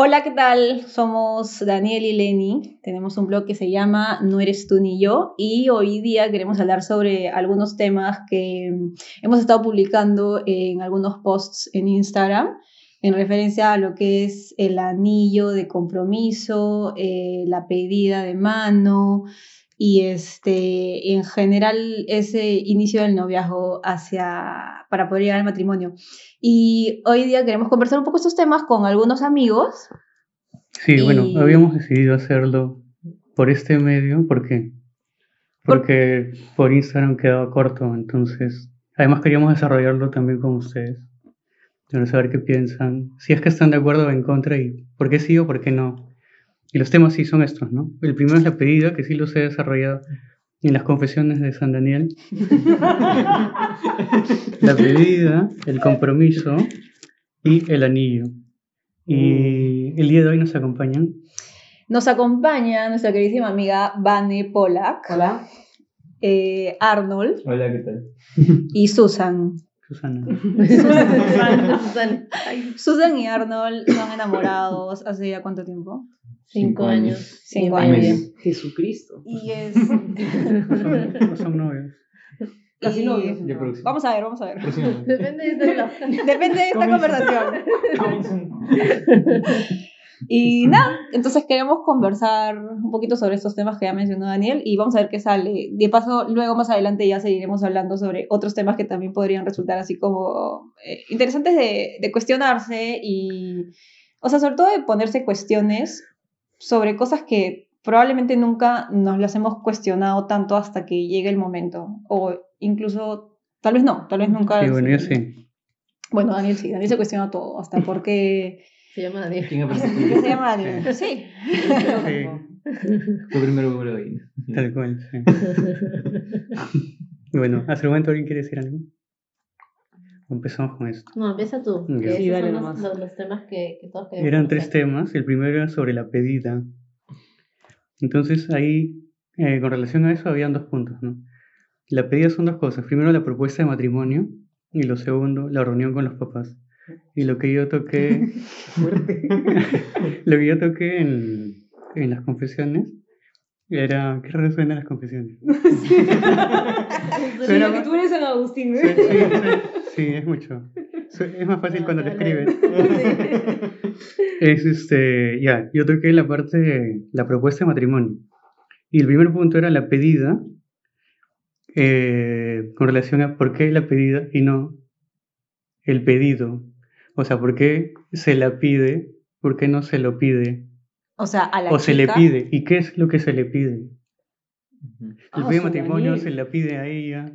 Hola, ¿qué tal? Somos Daniel y Lenny. Tenemos un blog que se llama No eres tú ni yo y hoy día queremos hablar sobre algunos temas que hemos estado publicando en algunos posts en Instagram en referencia a lo que es el anillo de compromiso, eh, la pedida de mano y este, en general ese inicio del noviazgo hacia, para poder llegar al matrimonio. Y hoy día queremos conversar un poco estos temas con algunos amigos. Sí, bueno, habíamos decidido hacerlo por este medio, ¿por qué? Porque por, Instagram quedaba corto, entonces, además queríamos desarrollarlo también con ustedes. Quiero saber qué piensan, si es que están de acuerdo o en contra y por qué sí o por qué no. Y los temas sí son estos, ¿no? El primero es la pedida, que sí los he desarrollado en las confesiones de San Daniel. la pedida, el compromiso y el anillo. Y el día de hoy nos acompañan. Nos acompaña nuestra queridísima amiga Vane Polak. Hola. Eh, Arnold. Hola, ¿qué tal? Y Susan. Susana. Susan. Susan y Arnold son enamorados hace ya cuánto tiempo? Cinco, años. Cinco años. Jesucristo. Y es. No son novios. Casi novios. Vamos a ver, vamos a ver. Depende de esta Depende de esta conversación. Y nada, entonces queremos conversar un poquito sobre estos temas que ya mencionó Daniel y vamos a ver qué sale. De paso, luego más adelante ya seguiremos hablando sobre otros temas que también podrían resultar así como eh, interesantes de, de cuestionarse y, o sea, sobre todo de ponerse cuestiones sobre cosas que probablemente nunca nos las hemos cuestionado tanto hasta que llegue el momento o incluso, tal vez no, tal vez nunca. Sí, bueno, yo sí. Bueno, Daniel sí, Daniel se cuestiona todo, hasta por qué... Se llama Daniel. ¿Quién se llama Daniel? Sí. Sí, de gallina. tal cual, sí. Bueno, hasta el momento alguien quiere decir algo. Empezamos con esto. No, empieza tú. Que Sí, esos son los, los- los temas que, que todos queremos Eran tres temas. El primero era sobre la pedida. Entonces ahí, eh, con relación a eso, habían dos puntos, ¿no? La pedida son dos cosas. Primero, la propuesta de matrimonio. Y lo segundo, la reunión con los papás. Y lo que yo toqué, lo que yo toqué en, en las confesiones era... ¿Qué raro suenan las confesiones? Sí, Pero- lo que tú eres San Agustín. Sí, sí, sí, sí, es mucho. Es más fácil cuando te escribes. Es este, ya, yo toqué la parte la propuesta de matrimonio. Y el primer punto era la pedida, eh, con relación a por qué la pedida y no el pedido. O sea, por qué se la pide, por qué no se lo pide, O sea, a la o se le pide. ¿Y qué es lo que se le pide? El Ah, pedido de su matrimonio se la pide a ella.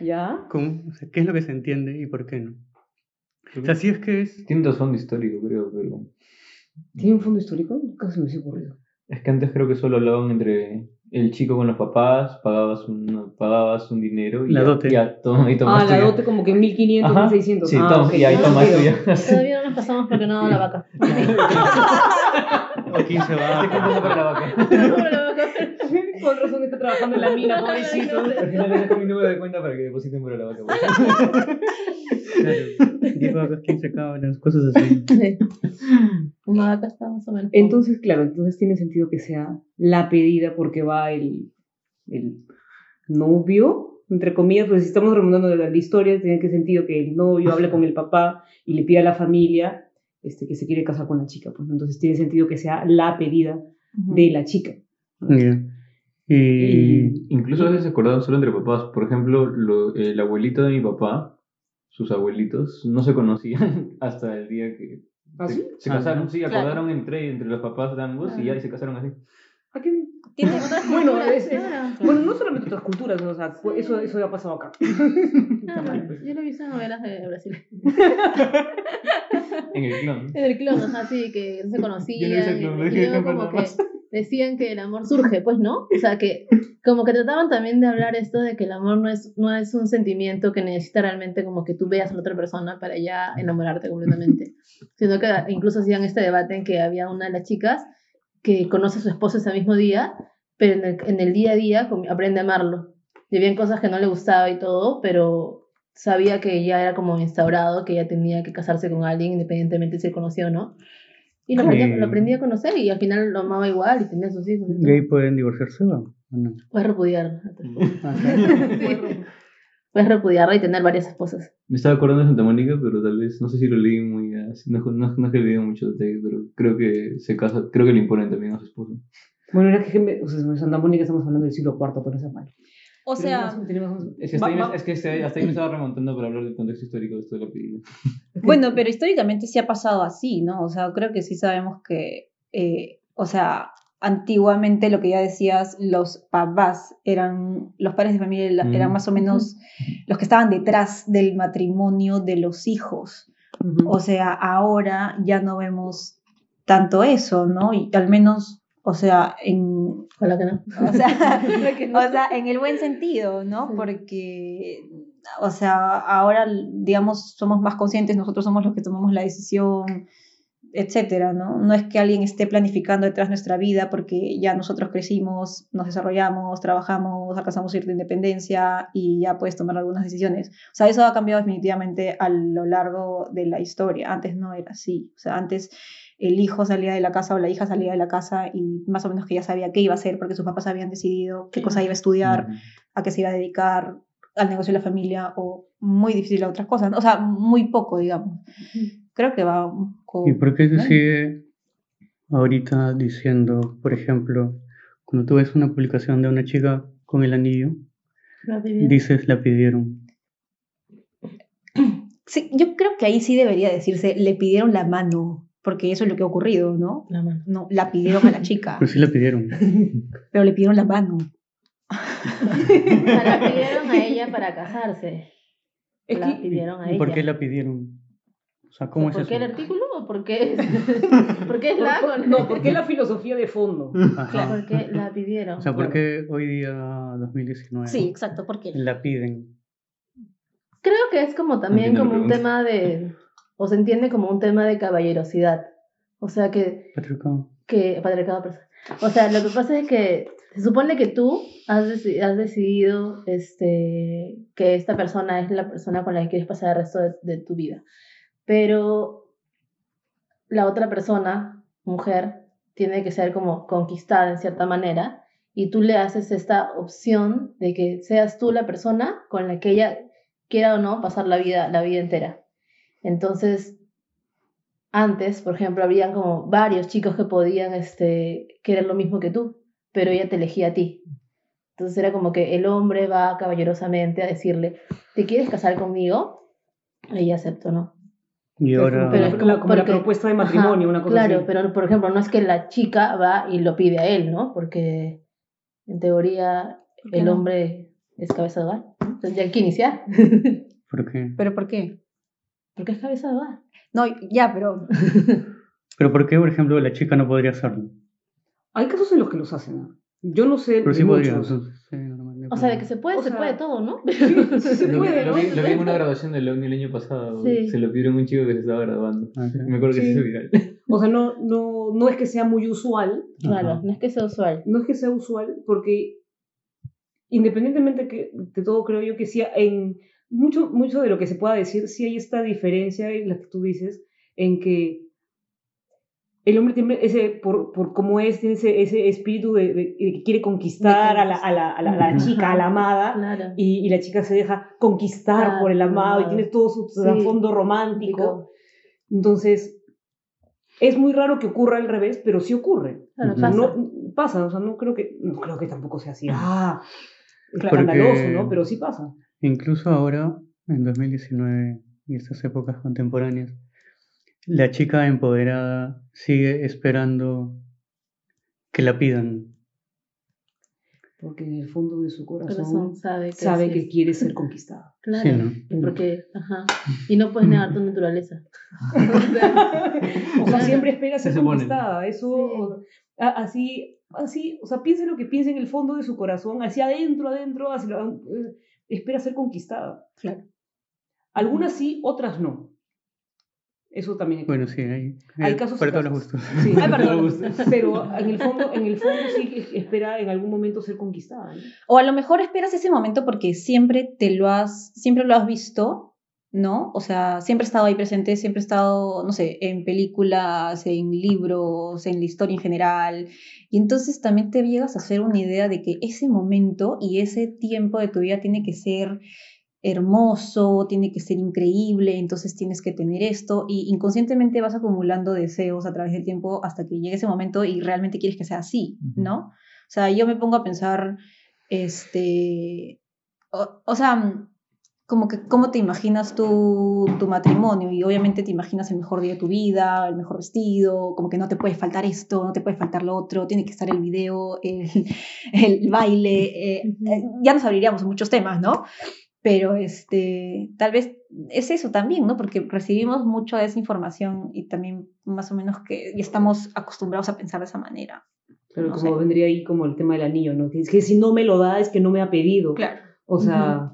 ¿Ya? ¿Cómo? O sea, ¿Qué es lo que se entiende y por qué no? O sea, si es que es Tiene un trasfondo histórico, creo, pero. ¿Tiene un fondo histórico? Se me ha ocurrido. Es que antes creo que solo hablaban entre el chico con los papás, pagabas un, pagabas un dinero y La ya, dote. ya toma, y Ah, la tuya. dote como que en 1500, Ajá. 1600. Sí, ah, toma, ok. y ahí Ah, tomas tuya. Todavía no nos pasamos porque no la vaca. o 15 Te vacas. compras para la vaca. Con razón está trabajando en la mina, pobrecito. Al final le dejo mi número de cuenta para que depositen para la vaca. 10 vacas, 15 cabras, cosas así. Una vaca está más o menos. Entonces, claro, entonces tiene sentido que sea la pedida porque va el, el novio, entre comillas, pues si estamos remontando de la historia, tiene que sentido que el novio hable con el papá y le pida a la familia este, que se quiere casar con la chica. Pues, entonces tiene sentido que sea la pedida de la chica. Ya. Y, Incluso a veces se acordaban solo entre papás. Por ejemplo, lo- el abuelito de mi papá, sus abuelitos, no se conocían hasta el día que ¿Ah, se, sí? se Ah, casaron. Sí, claro. acordaron entre, entre los papás de ambos y ya y se casaron así. ¿A qué? Tiene- Bueno, es- es- Claro. bueno, no solamente otras culturas, o sea, fue- eso, eso ya ha pasado acá. Ah, yo lo he visto en novelas de Brasil. En el clon. En el clon, ajá, sí, que no se conocían. Yo no hice el clon, y- lo y dije luego como que más. Decían que el amor surge, pues, ¿no? O sea, que como que trataban también de hablar esto de que el amor no es, no es un sentimiento que necesita realmente como que tú veas a la otra persona para ya enamorarte completamente, sino que incluso hacían este debate en que había una de las chicas que conoce a su esposo ese mismo día, pero en el, en el día a día aprende a amarlo. Y habían cosas que no le gustaba y todo, pero sabía que ya era como instaurado, que ya tenía que casarse con alguien independientemente si conoció o no. Y lo, aprendí, lo aprendí a conocer y al final lo amaba igual y tenía sus hijos. ¿Gay pueden divorciarse o no? Puedes repudiar. Ah. Puedes repudiarla y tener varias esposas. Me estaba acordando de Santa Mónica, pero tal vez, no sé si lo leí muy así, no, no, no es que le diga mucho detalle, pero creo que se casa, creo que le imponen también a su esposo. Bueno, era que o sea, en Santa Mónica estamos hablando del siglo IV, pero eso es mal. O sea, Es que hasta, Va- ahí, me, es que hasta ahí- hasta ahí me estaba remontando para hablar del contexto histórico de esto de la pedida. Bueno, pero históricamente sí ha pasado así, ¿no? O sea, creo que sí sabemos que, eh, o sea, antiguamente lo que ya decías, los papás eran, los padres de familia eran Mm. más o menos los que estaban detrás del matrimonio de los hijos. O sea, ahora ya no vemos tanto eso, ¿no? Y al menos, o sea, en, Ojalá que no. o sea, que no. o sea, en el buen sentido, ¿no? Sí. Porque, o sea, ahora, digamos, somos más conscientes, nosotros somos los que tomamos la decisión, etcétera, ¿no? No es que alguien esté planificando detrás nuestra vida porque ya nosotros crecimos, nos desarrollamos, trabajamos, alcanzamos cierta independencia y ya puedes tomar algunas decisiones. O sea, eso ha cambiado definitivamente a lo largo de la historia. Antes no era así. O sea, antes el hijo salía de la casa o la hija salía de la casa y más o menos que ya sabía qué iba a hacer porque sus papás habían decidido qué cosa iba a estudiar, a qué se iba a dedicar, al negocio de la familia o muy difícil a otras cosas. ¿no? O sea, muy poco, digamos. Creo que va poco... ¿Y por qué se sigue ahorita diciendo, por ejemplo, cuando tú ves una publicación de una chica con el anillo, La dices la pidieron? Sí, yo creo que ahí sí debería decirse, le pidieron la mano, porque eso es lo que ha ocurrido, ¿no? La mano. No, la pidieron a la chica, Pero sí la pidieron. pero le pidieron la mano. O sea, la pidieron a ella para casarse. Es la que- pidieron a ¿Y ella. por qué la pidieron? O sea, ¿cómo ¿Por es qué el artículo o por qué es, ¿por qué es la por- no, porque es la filosofía de fondo. Ajá. ¿Por qué la pidieron? O sea, ¿por qué hoy día, 2019, Sí, exacto, ¿por qué? la piden? Creo que es como también la como un tema de, o se entiende como un tema de caballerosidad. O sea que, Patriarcado. que patriarcado. O sea, lo que pasa es que se supone que tú has, deci- has decidido este, que esta persona es la persona con la que quieres pasar el resto de, de tu vida. Pero la otra persona, mujer, tiene que ser como conquistada en cierta manera y tú le haces esta opción de que seas tú la persona con la que ella quiera o no pasar la vida, la vida entera. Entonces, antes, por ejemplo, habrían como varios chicos que podían este, querer lo mismo que tú, pero ella te elegía a ti. Entonces era como que el hombre va caballerosamente a decirle, ¿te quieres casar conmigo? Ella aceptó, ¿no? Y ahora, Pero es como, la, como la porque- propuesta de matrimonio, Ajá, una cosa claro, así. pero por ejemplo, no es que la chica va y lo pide a él, ¿no? Porque en teoría el no? hombre es cabeza de hogar. Entonces ya hay que iniciar. ¿por qué? ¿Pero por qué? Porque es cabeza de hogar. No, ya, pero... Pero ¿por qué, por ejemplo, la chica no podría hacerlo? Hay casos en los que los hacen. Yo no sé Pero sí podría, muchos. entonces. sí, normal, no hay O sea, de que se puede, O se sea, puede todo, ¿no? Sí, sí se Lo, puede, lo ¿no? vi, lo vi en una graduación de la uni el año pasado. Sí. Se lo pidieron a un chico que se estaba graduando. Ah. Me acuerdo que Sí. se hizo viral. O sea, no, no, no es que sea muy usual, Claro, Ajá. no es que sea usual. no es que sea usual, porque independientemente que, de todo, creo yo que sí, en mucho, mucho de lo que se pueda decir, sí hay esta diferencia en la que tú dices, en que el hombre tiene ese, por, por cómo es, tiene ese, ese espíritu de, de- de que quiere conquistar De a la, a la, a la, a la chica, a la amada, Claro. y, y la chica se deja conquistar Ah, por el amado y amado. tiene todo su Sí. trasfondo romántico. Entonces, es muy raro que ocurra al revés, pero sí ocurre. Claro, pasa. no pasa, o sea, no creo que, no creo que tampoco sea así, ah, Porque- escandaloso, ¿no? Pero sí pasa. Incluso ahora, en 2019 y estas épocas contemporáneas, la chica empoderada sigue esperando que la pidan. Porque en el fondo de su corazón, Corazón sabe que sabe quiere ser conquistada. Claro. Sí, ¿no? Porque, ajá. Y no puedes negar tu naturaleza. O sea, siempre espera ser Se conquistada. Eso, así, así, o sea, piense lo que piense en el fondo de su corazón, hacia adentro, adentro, hacia la- eh, espera ser conquistada. Claro. Algunas sí, otras no. Eso también hay Bueno, sí, hay, Hay eh, casos para todos los gustos. Sí, Ay, perdón. pero en el fondo, en el fondo sí espera en algún momento ser conquistada. ¿no? O a lo mejor esperas ese momento porque siempre te lo has, siempre lo has visto ¿no? O sea, siempre he estado ahí presente, siempre he estado, no sé, en películas, en libros, en la historia en general. Y entonces también te llegas a hacer una idea de que ese momento y ese tiempo de tu vida tiene que ser hermoso, tiene que ser increíble, entonces tienes que tener esto y inconscientemente vas acumulando deseos a través del tiempo hasta que llegue ese momento y realmente quieres que sea así, ¿no? O sea, yo me pongo a pensar, este, o sea, como que cómo te imaginas tu, tu, matrimonio y obviamente te imaginas el mejor día de tu vida, el mejor vestido, como que no te puede faltar esto, no te puede faltar lo otro, tiene que estar el video, el, el baile, eh, eh, ya nos abriríamos muchos temas, ¿no? Pero este, tal vez es eso también, ¿no? Porque recibimos mucha de esa información y también más o menos que ya estamos acostumbrados a pensar de esa manera. Pero como vendría ahí como el tema del anillo, ¿no? Que es que si no me lo da es que no me ha pedido. Claro. O sea...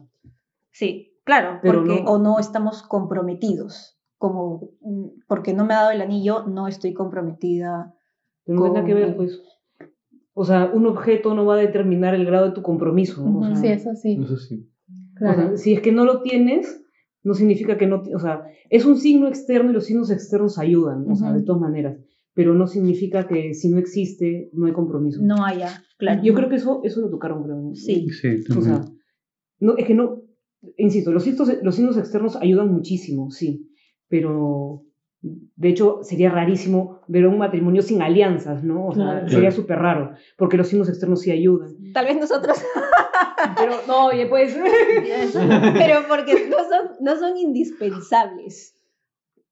Sí, claro, porque o no estamos comprometidos, como mm, porque no me ha dado el anillo, no estoy comprometida. Pero no tiene que ver, pues. O sea, un objeto no va a determinar el grado de tu compromiso. sí, eso sí. Eso sí. Claro. si es que no lo tienes, no significa que no, o sea, es un signo externo y los signos externos ayudan, o sea, de todas maneras, pero no significa que si no existe, no hay compromiso. No haya, claro. Yo creo que eso, eso lo tocaron, creo. Sí. Sí, O sea, no, es que no, insisto, los signos, los signos externos ayudan muchísimo, sí, pero de hecho sería rarísimo ver un matrimonio sin alianzas, ¿no? O sea, sería súper raro, porque los signos externos sí ayudan. Tal vez nosotros. pero no, oye, pues. pero porque no son, no son indispensables.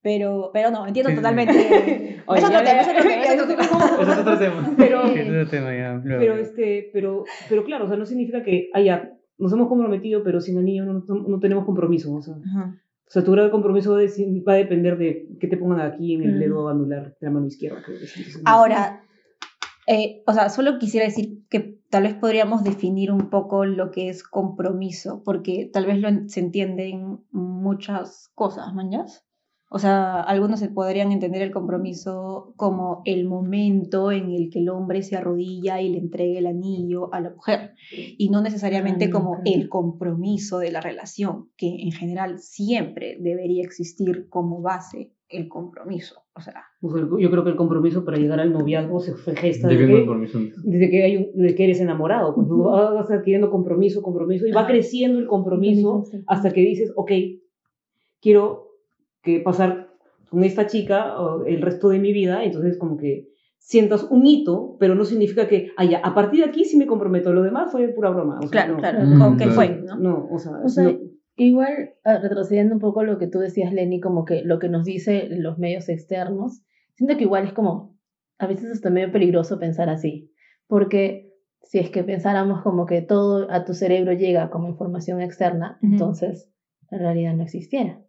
Pero, pero no, entiendo totalmente. Oye, es otro tema, es otro tema, Ese es otro tema. Pero, este, pero, pero claro, o sea, no significa que haya, nos hemos comprometido, pero sin anillo no, no, no tenemos compromiso. O sea, Ajá. o sea, tu grado de compromiso va a deci- va a depender de qué te pongan aquí en el dedo anular de la mano izquierda. creo que es. Entonces, Ahora, eh, o sea, solo quisiera decir que tal vez podríamos definir un poco lo que es compromiso, porque tal vez lo en- se entienden muchas cosas, ¿mañas? O sea, algunos se podrían entender el compromiso como el momento en el que el hombre se arrodilla y le entrega el anillo a la mujer, y no necesariamente Ah, como el compromiso de la relación, que en general siempre debería existir como base el compromiso. O sea, sea, yo creo que el compromiso para llegar al noviazgo se gesta desde que, desde que, hay un- desde que eres enamorado. Pues, vas adquiriendo compromiso, compromiso, y va creciendo el compromiso hasta que dices, ok, quiero que pasar con esta chica o el resto de mi vida, entonces como que sientas un hito, pero no significa que, ah, ya, a partir de aquí sí me comprometo, lo demás fue pura broma. O sea, claro, no, claro, Mm, con que claro. fue, ¿no? No, o sea, O sea, no- Igual, ah, retrocediendo un poco lo que tú decías, Lenny, como que lo que nos dice los medios externos, siento que igual es como, a veces es medio peligroso pensar así, porque si es que pensáramos como que todo a tu cerebro llega como información externa, entonces la realidad no existiera,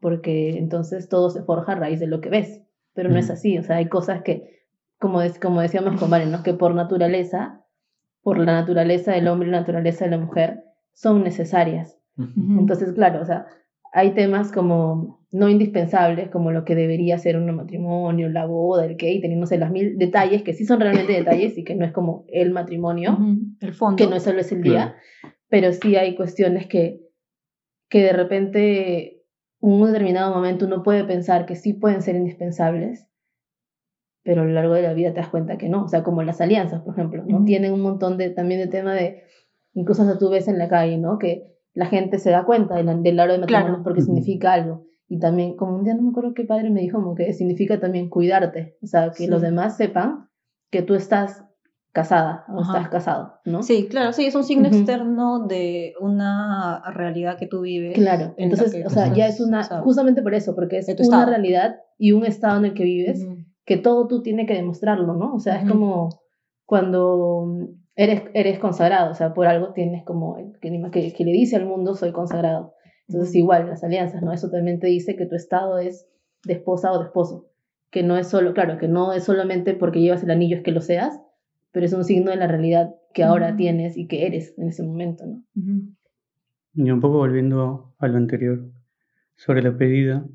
porque entonces todo se forja a raíz de lo que ves, pero no es así, o sea, hay cosas que, como, es, como decíamos con Valen, ¿no? que por naturaleza, por la naturaleza del hombre y la naturaleza de la mujer, son necesarias. Ujú. Entonces, claro, o sea, hay temas como no indispensables, como lo que debería ser un matrimonio, la boda, el que, y teniéndose las mil detalles, que sí son realmente detalles y que no es como el matrimonio, El fondo. que no solo es el día, pero sí hay cuestiones que, que de repente en un determinado momento uno puede pensar que sí pueden ser indispensables, pero a lo largo de la vida te das cuenta que no, o sea, como las alianzas, por ejemplo, ¿no? Ujú. Tienen un montón de, también de tema de, incluso hasta tú ves en la calle, ¿no? Que la gente se da cuenta del, del de matrimonio Claro. porque significa algo. Y también, como un día no me acuerdo qué padre me dijo, como que significa también cuidarte, o sea, que Sí. los demás sepan que tú estás casada o Ajá. estás casado, ¿no? Sí, claro, sí, es un signo externo de una realidad que tú vives. Claro, en la entonces, o sea, ya es una, justamente por eso, porque es una estado. realidad y un estado en el que vives, Ujú. que todo tú tienes que demostrarlo, ¿no? O sea, es como cuando eres, eres consagrado, o sea, por algo tienes como, que, que, que le dice al mundo, soy consagrado. Entonces, igual, las alianzas, ¿no? Eso también te dice que tu estado es de esposa o de esposo, que no es solo, claro, que no es solamente porque llevas el anillo es que lo seas, pero es un signo de la realidad que ahora tienes y que eres en ese momento, ¿no? Y un poco volviendo a lo anterior, sobre la pedida,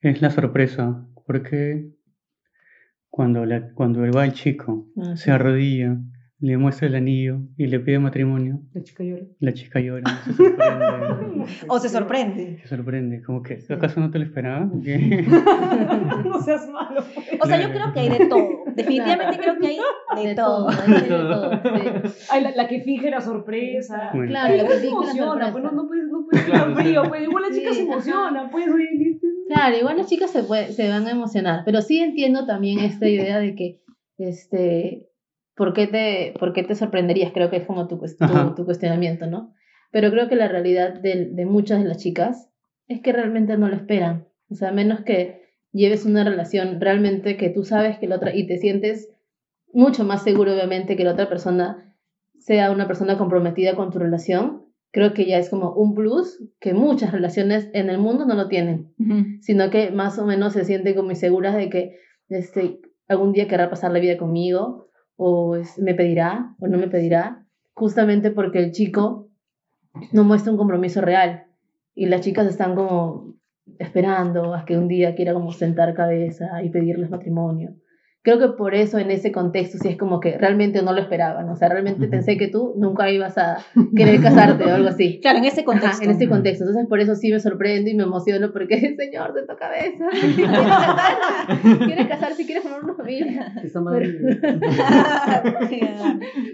es la sorpresa, porque cuando, la, cuando va el chico, Ah, sí. se arrodilla, le muestra el anillo y le pide matrimonio, La chica llora. la chica llora, se sorprende. O se sorprende. se sorprende, como que, ¿acaso no te lo esperaba? No seas malo. pues. O sea, yo creo que hay de todo. Definitivamente creo que hay de, De todo. todo, hay de todo, sí. La, la que finge la sorpresa. Bueno. Claro, la igual que se finge la emociona, pues no, sorpresa. no puedes, no puedes Claro, frío, pues igual la chica Sí, se ajá. emociona, pues oye. Claro, igual las chicas se, puede- se van a emocionar, pero sí entiendo también esta idea de que, este, ¿por qué te, por qué te sorprenderías? Creo que es como tu, tu- tu cuestionamiento, ¿no? Pero creo que la realidad de, de muchas de las chicas es que realmente no lo esperan. O sea, a menos que lleves una relación realmente que tú sabes que la otra, y te sientes mucho más seguro, obviamente, que la otra persona sea una persona comprometida con tu relación, creo que ya es como un plus que muchas relaciones en el mundo no lo tienen sino que más o menos se sienten como inseguras de que este, algún día querrá pasar la vida conmigo, o me pedirá, o no me pedirá, justamente porque el chico no muestra un compromiso real y las chicas están como esperando a que un día quiera como sentar cabeza y pedirles matrimonio. Creo que por eso en ese contexto sí es como que realmente no lo esperaban, o sea, realmente pensé que tú nunca ibas a querer casarte o algo así. Claro, en ese Ajá, contexto. en este contexto. Entonces, por eso sí me sorprendo y me emociono porque, señor, de tu cabeza. ¿Quieres casarse? ¿Quieres casarse? ¿Quieres formar una familia? Esta madre.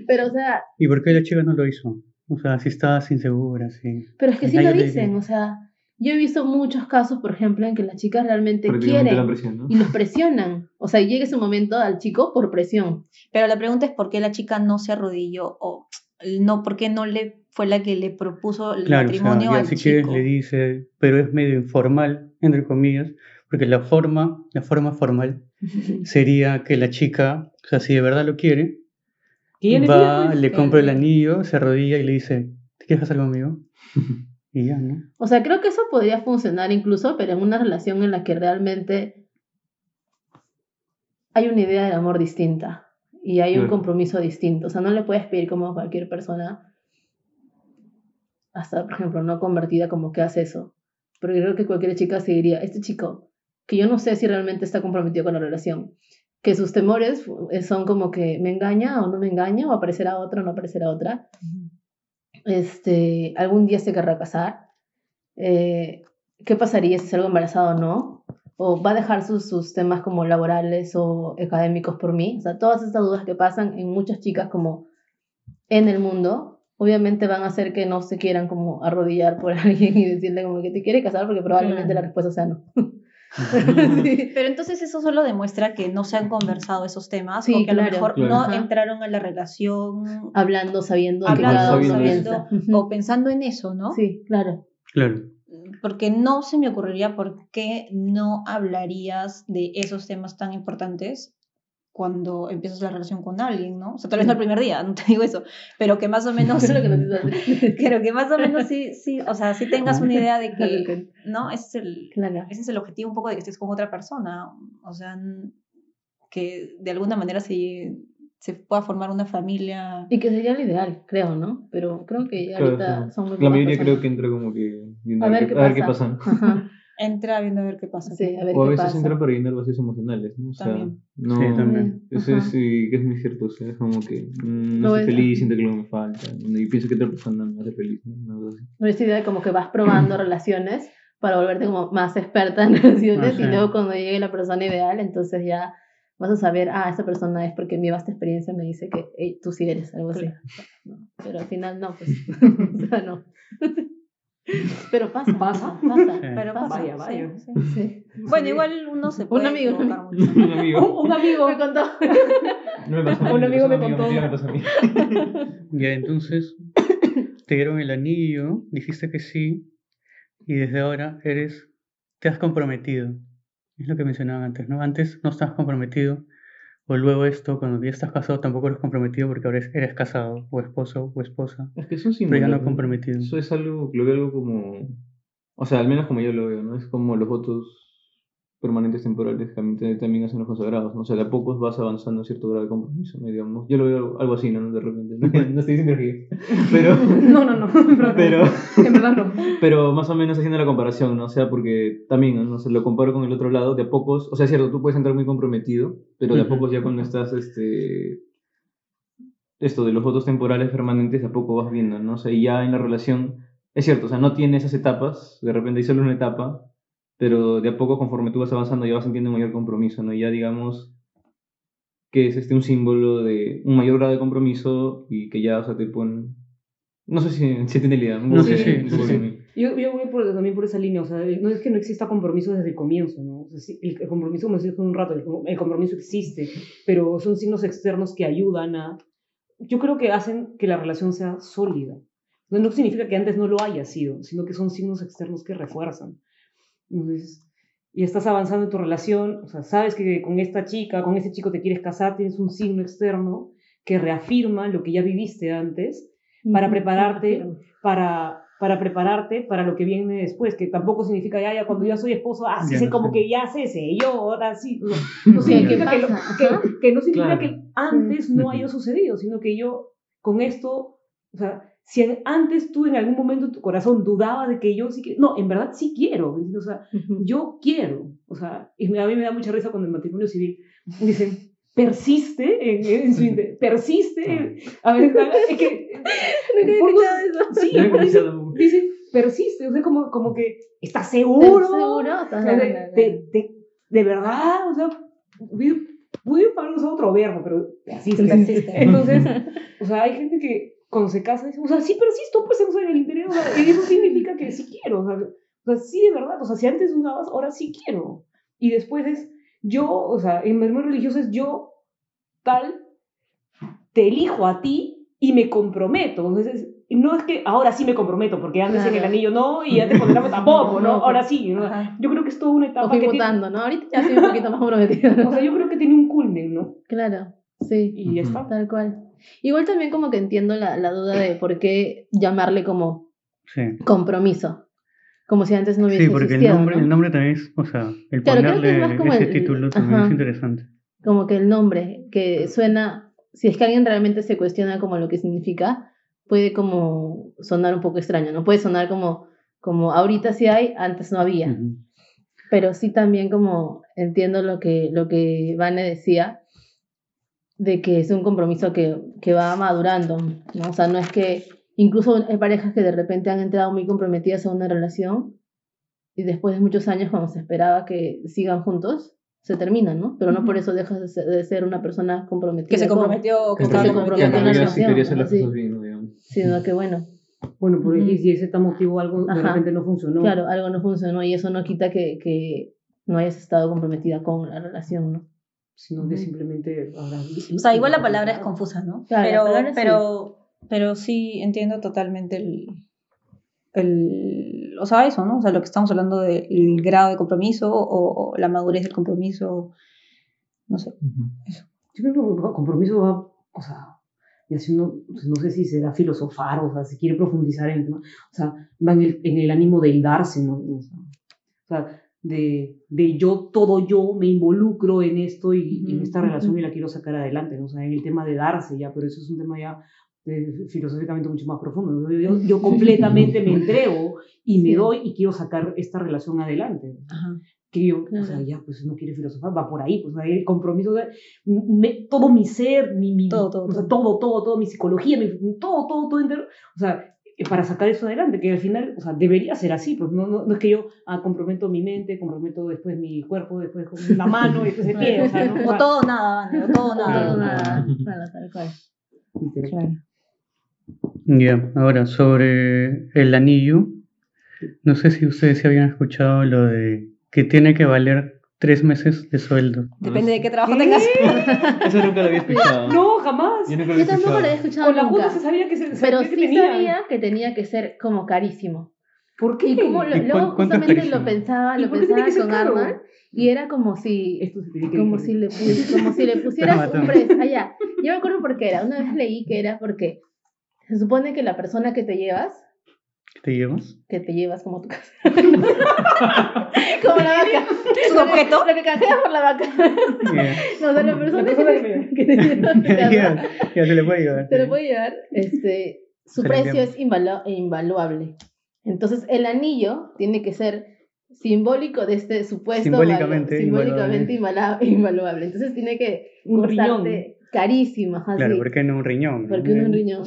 Pero, o sea, ¿Y por qué la chica no lo hizo? O sea, si estabas insegura, sí. pero es que sí lo dicen. O sea, yo he visto muchos casos, por ejemplo, en que las chicas realmente quieren presión, ¿no? y los presionan. O sea, llega ese momento al chico por presión. Pero la pregunta es por qué la chica no se arrodilló o no, por qué no le fue la que le propuso el Claro, o sea, matrimonio al si chico. quieres le dice, pero es medio informal, entre comillas, porque la forma, la forma formal sería que la chica, o sea, si de verdad lo quiere, Que le va, pues. le compra el anillo, se arrodilla y le dice, ¿te quieres casar conmigo? Y ya, ¿no? O sea, creo que eso podría funcionar incluso, pero en una relación en la que realmente hay una idea del amor distinta y hay un Claro. compromiso distinto. O sea, no le puedes pedir como a cualquier persona, hasta por ejemplo, no convertida, como que hace eso. Pero creo que cualquier chica se diría, este chico, que yo no sé si realmente está comprometido con la relación, que sus temores son como que me engaña o no me engaña, o aparecerá otra o no aparecerá otra este, algún día se querrá casar, eh, qué pasaría si salgo embarazada o no, o va a dejar sus, sus temas como laborales o académicos por mí, o sea, todas estas dudas que pasan en muchas chicas como en el mundo, obviamente van a hacer que no se quieran como arrodillar por alguien y decirle como que te quiere casar porque probablemente la respuesta sea no. Sí. Pero entonces eso solo demuestra que no se han conversado esos temas Sí, o que a lo mejor Claro. no Ajá. entraron a la relación Hablando, sabiendo hablando, sabiendo sabiendo o pensando en eso, ¿no? Sí, claro. Claro. Porque no se me ocurriría por qué no hablarías de esos temas tan importantes cuando empiezas la relación con alguien, ¿no? O sea, tal vez no el primer día, no te digo eso, pero que más o menos, Eso es lo que necesitas. pero que más o menos sí, sí, o sea, sí tengas una idea de Claro, que, ¿no? Ese es el, Claro. ese es el objetivo un poco de que estés con otra persona, o sea, que de alguna manera se, se pueda formar una familia. Y que sería lo ideal, creo, ¿no? Pero creo que Claro, ahorita sí. son muy La mayoría creo personas. que entra como que A ver qué a ver qué pasa. pasa. Ajá. Entra viendo a ver qué pasa. Sí, a ver O a qué veces pasa. entra para llenar vacíos emocionales, ¿no? O sea, También. no. Sí, también. Eso es, sí, que es muy cierto, o sea, es como que mm, Lo no estoy es. feliz, siento que algo me falta, y pienso que otra persona me hace feliz, ¿no? Algo así. No es idea de como que vas probando relaciones para volverte como más experta en relaciones y Ajá. luego cuando llegue la persona ideal, entonces ya vas a saber, ah, esa persona es porque mi vasta experiencia me dice que "Ey, tú sí eres, algo así. No, pero al final no, pues. o sea, no. Pero pasa. ¿Pasa? Pasa. Sí. Pero pasa, Vaya, sí, vaya. sí. Sí. Bueno, igual uno se puede amigo, un mucho. Un amigo. Un amigo. Me contó. No me pasa a mí, Un me amigo me contó. amigo, me pasa a mí. Ya, entonces, te dieron el anillo, dijiste que sí, y desde ahora eres, te has comprometido. Es lo que mencionaba antes, ¿no? Antes no estabas comprometido, o luego esto, cuando ya estás casado, tampoco eres comprometido porque ahora eres, casado, o esposo, o esposa. Es que son Pero ya no comprometido. Eso es algo, lo veo algo como. O sea, al menos como yo lo veo, ¿no? Es como los votos permanentes temporales que también, también hacen los consagrados, ¿no? O sea, de a pocos vas avanzando a cierto grado de compromiso, ¿no? digamos. Yo lo veo algo así, ¿no? De repente. No, no estoy diciendo que. Pero. No, no, no. Pero. En verdad no. Pero más o menos haciendo la comparación, ¿no? O sea, porque también, ¿no? O sea, lo comparo con el otro lado, de a pocos, o sea, es cierto, tú puedes entrar muy comprometido, pero de a pocos ya cuando estás, este, esto de los votos temporales permanentes, de a poco vas viendo, ¿no? O sea, y ya en la relación, es cierto, o sea, no tiene esas etapas, de repente hay solo una etapa, pero de a poco conforme tú vas avanzando ya vas sintiendo un mayor compromiso, ¿no? Y ya digamos que es este un símbolo de un mayor grado de compromiso y que ya, o sea, te ponen... No sé si, si tiene la idea. No, un poco sí, sí. Yo, yo voy por- también por esa línea, o sea, no es que no exista compromiso desde el comienzo, ¿no? O sea, sí, el, el compromiso, como decía hace un rato, el, el compromiso existe, pero son signos externos que ayudan a, yo creo que hacen que la relación sea sólida. No, no significa que antes no lo haya sido, sino que son signos externos que refuerzan. Entonces, y estás avanzando en tu relación, o sea, sabes que con esta chica, con ese chico te quieres casar, tienes un signo externo que reafirma lo que ya viviste antes para prepararte para, para prepararte para lo que viene después, que tampoco significa ya, ya cuando ya soy esposo, así Ya sé no como sé. que ya sé, sé yo, ahora sí. No, no Sí, significa ¿qué que, lo- que- no significa Claro. que antes no haya sucedido, sino que yo con esto, o sea, si antes tú en algún momento en tu corazón dudabas de que yo sí quiero, no, en verdad sí quiero, o sea, Ujú. yo quiero, o sea, y a mí me da mucha risa cuando el matrimonio civil dicen, persiste en, en su persiste, en- a ver, es que... por dos- Sí, dice, persiste, o sea, como, como que, ¿estás ¿Estás seguro? seguro? O sea, de, de, de- de verdad, o sea, pude haber usado otro verbo, pero persiste. Persiste. Entonces, o sea, hay gente que cuando se casa dice, o sea, sí persisto, pues, o sea, en el interior, o sea, y eso significa que sí quiero, o sea, o sea, sí de verdad, o sea, si antes dudabas, ahora sí quiero. Y después es, yo, o sea, en matrimonio religioso es yo, tal, te elijo a ti y me comprometo. Entonces, no es que ahora sí me comprometo, porque antes en el Claro. anillo no, y antes cuando éramos tampoco, ¿no? Tampoco. Ahora sí, ¿no? Yo creo que es toda una O etapa fui que tiene, mutando, ¿no? Ahorita ya soy un poquito más comprometida. o sea, yo creo que tiene un culmen, ¿no? Claro, sí, Y ya Ujú. está. tal cual. Igual también como que entiendo la, la duda de por qué llamarle como Sí. compromiso. Como si antes no hubiese Sí, porque el nombre, ¿no? el nombre también es, o sea, el Claro, ponerle es más como ese el- título también ajá. es interesante. Como que el nombre, que suena, si es que alguien realmente se cuestiona como lo que significa, puede como sonar un poco extraño, ¿no? Puede sonar como, como ahorita sí hay, antes no había. Pero sí también como entiendo lo que, lo que Vane decía, de que es un compromiso que, que va madurando, ¿no? O sea, no es que, incluso hay parejas que de repente han entrado muy comprometidas a una relación y después de muchos años, cuando se esperaba que sigan juntos, se terminan, ¿no? Pero no por eso dejas de ser, una persona comprometida. Que se con- comprometió, que Que se comprometió con en la sí relación, quería hacer las así. cosas bien. Sino que bueno, Bueno, por Ujú. X y ese motivo algo de Ajá. repente no funcionó. claro, algo no funcionó y eso no quita que, que no hayas estado comprometida con la relación, ¿no? Sino que simplemente... ahora- O sea, igual la palabra es confusa, ¿no? Claro, la pero, palabra sí. pero, pero sí entiendo totalmente el, el, o sea, eso, ¿no? O sea, lo que estamos hablando del grado de compromiso o, o la madurez del compromiso, no sé. Yo creo que el compromiso va, o sea, y así uno, pues, no sé si será filosofar, o sea, si quiere profundizar en el tema, o sea, va en el, en el ánimo del darse, ¿no? O sea, o sea, de, de yo, todo yo me involucro en esto y, y en esta relación y la quiero sacar adelante, ¿no? O sea, en el tema de darse ya, pero eso es un tema ya eh, filosóficamente mucho más profundo. Yo, yo completamente me entrego y me Sí. doy y quiero sacar esta relación adelante Ajá. que yo, Claro. o sea, ya, pues no quiere filosofar, va por ahí, pues el compromiso, sea, me- todo mi ser, mi, mi- Todo, todo, o sea, todo. todo, mi psicología, mi- todo, todo, todo entero, o sea, para sacar eso adelante, que al final, o sea, debería ser así, pues no, no, no es que yo ah, comprometo mi mente, comprometo después mi cuerpo, después la mano, y después el pie, o sea, ¿no? O todo nada, o todo nada. nada, nada, tal cual. literal. Ya, ahora sobre el anillo, no sé si ustedes se habían escuchado lo de que tiene que valer tres meses de sueldo. Depende de qué trabajo ¿Qué? tengas. Eso nunca lo había escuchado. No. Yo nunca lo Yo tampoco escuchado. lo había escuchado Con la nunca. junta se sabía que se Pero sabía que sí tenía. sabía que tenía que ser como carísimo. ¿Por qué? Y como lo- ¿Y luego justamente carísimo? lo pensaba, ¿Y lo pensaba con caro? Arnold y era como si Esto se tiene que como si le pu- como si le pusieras un precio. Ah, ya. Yo me acuerdo por qué era. Una vez leí que era porque se supone que la persona que te llevas, ¿Qué te llevas? que te llevas como tu casa. como la vaca. ¿Es un objeto? Lo que canjeas por la vaca. Ya, No, o sea, la persona, persona que, que que te lleva a tu casa. ya, ya se le puede llevar. te lo puede llevar, este, su Se la precio es invalu- invaluable. Entonces, el anillo tiene que ser simbólico de este supuesto Simbólicamente valor, simbólicamente invala- invaluable. Entonces, tiene que Un costarte, carísimos, así. Claro, ¿por qué no un riñón? no? Porque un riñón.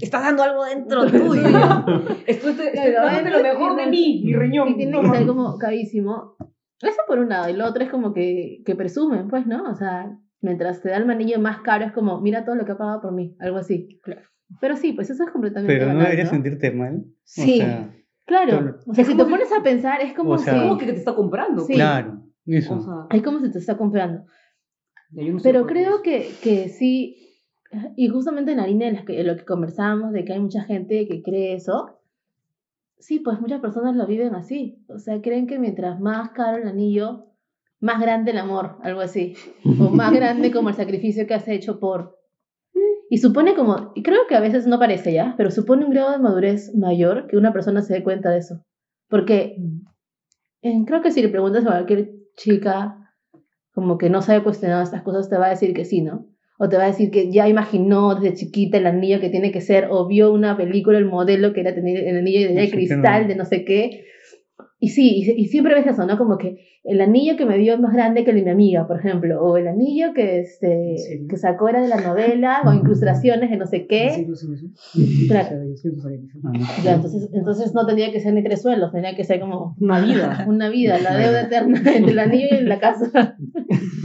Estás dando algo dentro tuyo. Esto es Claro, lo mejor de mí, mi riñón. Y tiene que ser como carísimo. Eso por un lado. Y lo otro es como que, que presumen, pues, ¿no? O sea, mientras te da el manillo más caro, es como, mira todo lo que ha pagado por mí. Algo así. Claro. Pero sí, pues eso es completamente Pero no deberías ¿no? sentirte mal. Sí. O sea, Claro. O sea, si te pones a pensar, es como O sea, si... ¿Cómo que te está comprando? Sí. claro, eso. O sea, Es como si te está comprando. Yo no Pero creo que, que sí, y justamente en la línea de lo que conversábamos, de que hay mucha gente que cree eso, sí, pues muchas personas lo viven así. O sea, creen que mientras más caro el anillo, más grande el amor, algo así. O más grande como el sacrificio que has hecho por... Y supone como, y creo que a veces no parece ya, pero supone un grado de madurez mayor que una persona se dé cuenta de eso. Porque en- creo que si le preguntas a cualquier chica como que no sabe cuestionar estas cosas, te va a decir que sí, ¿no? O te va a decir que ya imaginó desde chiquita el anillo que tiene que ser, o vio una película, el modelo que era tener el anillo de, qué cristal, de no sé qué. Y sí, y, y siempre ves eso, ¿no? Como que el anillo que me dio es más grande que el de mi amiga, por ejemplo, o el anillo que, este, ¿En que sacó era de la novela, o incrustaciones de no sé ¿Sí, qué. Claro. Sí no sabía eso. Ah. Ya, entonces, entonces no tendría que ser ni tres suelos, tendría que ser como Una vida. una vida, la deuda eterna entre el anillo y la casa.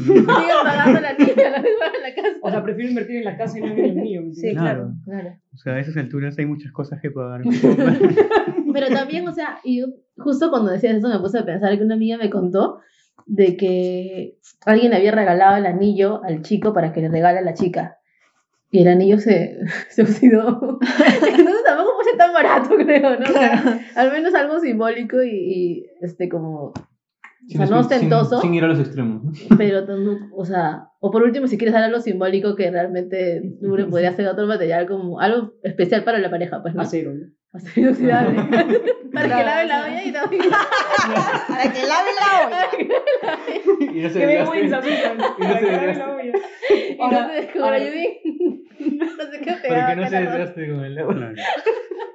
Sigue pagando el anillo, la deuda de la casa. O sea, prefiero invertir en la casa y no en el mío. ¿me Sí, claro. Claro. O sea, a esas alturas hay muchas cosas que pagar. Pero también, o sea, y yo justo cuando decías eso me puse a pensar que una amiga me contó de que alguien había regalado el anillo al chico para que le regale a la chica. Y el anillo se, se oxidó. Entonces tampoco ser tan barato, creo, ¿no? O sea, al menos algo simbólico y, y, este como... O sea, no sin- ostentoso, Sin, ir a los extremos, ¿no? pero o sea, o por último, si quieres dar algo simbólico que realmente dure, podría ser otro material como algo especial para la pareja, pues, ¿no? Acero, ¿no? Acero inoxidable. para que lave la olla y también. Para que lave la olla. Y no se no se Para que lave la olla. Y Ahora- como ahora- la Yudin, no sé qué Para que no se desgaste con el agua.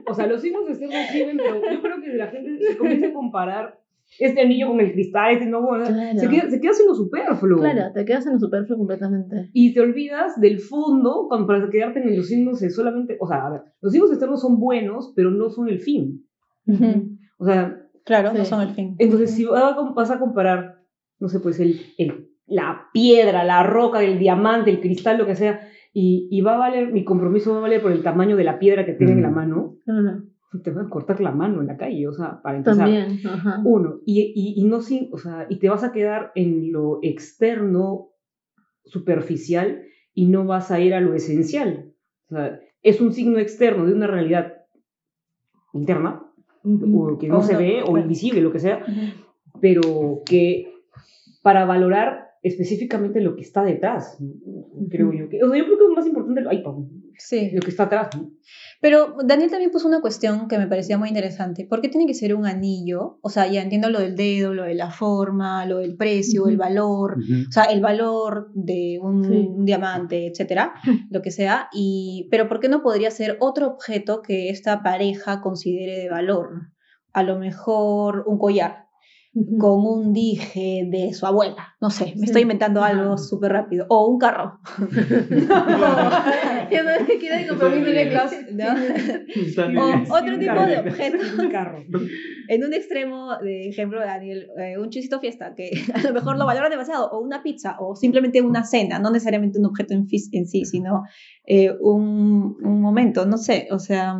O sea, los hijos externos sirven, pero yo creo que la gente se comienza a comparar este anillo con el cristal, este no, bueno, Claro. se, queda, se queda siendo superfluo. Claro, te quedas en lo superfluo completamente. Y te olvidas del fondo cuando para quedarte en los signos es solamente, o sea, a ver, los signos externos son buenos, pero no son el fin. O sea, Claro, no Sí. son el fin. entonces si va a com- vas a comparar, no sé, pues el, el- la piedra, la roca, el diamante, el cristal, lo que sea, y, y va a valer, mi compromiso va a valer por el tamaño de la piedra que tenga en la mano, Claro. Te van a cortar la mano en la calle, o sea, para empezar. También, ajá. Uno, y, y, y no sin, o sea, y te vas a quedar en lo externo, superficial, y no vas a ir a lo esencial. O sea, es un signo externo de una realidad interna, o que no O se no, ve, o invisible, lo que sea, pero que para valorar específicamente lo que está detrás, creo yo. Que, o sea, yo creo que es más importante lo, ay, perdón, Sí. lo que está atrás. ¿no? Pero Daniel también puso una cuestión que me parecía muy interesante. ¿Por qué tiene que ser un anillo? O sea, ya entiendo lo del dedo, lo de la forma, lo del precio, el valor, o sea, el valor de un, Sí. un diamante, etcétera, lo que sea. Y, pero ¿por qué no podría ser otro objeto que esta pareja considere de valor? A lo mejor un collar Con un dije de su abuela. No sé, me Sí. estoy inventando algo súper rápido. O un carro. Otro tipo de objeto. En un extremo, de ejemplo, Daniel, eh, un chisito fiesta, que a lo mejor lo valoran demasiado, o una pizza, o simplemente una cena, no necesariamente un objeto en, en sí, sino eh, un, un momento, no sé, o sea,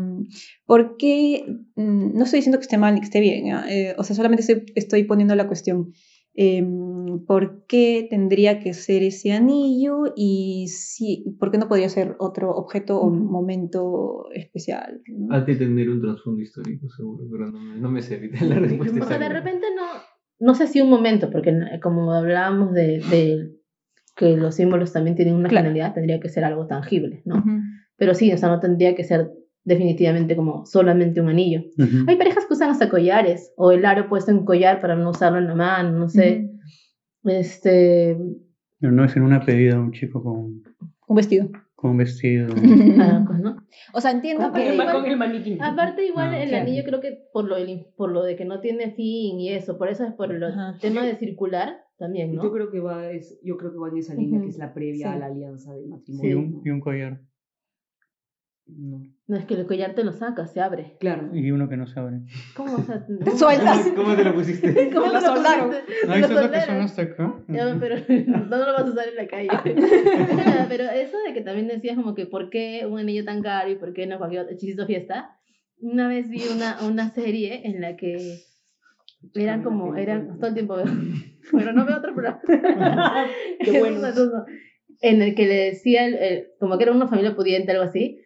¿por qué? Mm, No estoy diciendo que esté mal ni que esté bien, ¿ah? Eh, o sea, solamente estoy, estoy poniendo la cuestión. em, ¿Por qué tendría que ser ese anillo y si, por qué no podría ser otro objeto o momento especial? ¿no? Ha de tener un trasfondo histórico, seguro, pero no, me- no me sé evitar la respuesta. O sea, de repente no, no sé si un momento, porque como hablábamos de, de que los símbolos también tienen una Claro. finalidad, tendría que ser algo tangible, ¿no? Pero sí, o sea, no tendría que ser definitivamente como solamente un anillo. Ujú. Hay parejas que usan hasta collares, o el aro puesto en collar para no usarlo en la mano, no sé. Este, Pero no es en una pedida un chico con, Un vestido. con un vestido. Ah, pues, ¿no? O sea, entiendo Aparte que... igual- con el maniquí. Aparte igual Ah, el claro. anillo creo que por lo, del- por lo de que no tiene fin y eso, por eso es por el tema de circular también, ¿no? Yo creo que va, es, yo creo que va en esa línea Ujú. que es la previa Sí. a la alianza de y, matrimonio. un, y un collar. No. No es que el collar te lo sacas, se abre. Claro. Y uno que no se abre. ¿Cómo? O sea, Te sueltas. ¿Cómo, cómo te lo pusiste? ¿Cómo Lo lo soldaron. No, hay Lo cosas que son hasta acá. Ya, pero no lo vas a usar en la calle. pero eso de que también decías como que por qué un anillo tan caro y por qué no cualquier otro hechicito fiesta. Una vez vi una, una serie en la que eran como, eran, todo el tiempo veo, pero no veo otro programa. Qué bueno. No. En el que le decía, el- el- como que era una familia pudiente, algo así,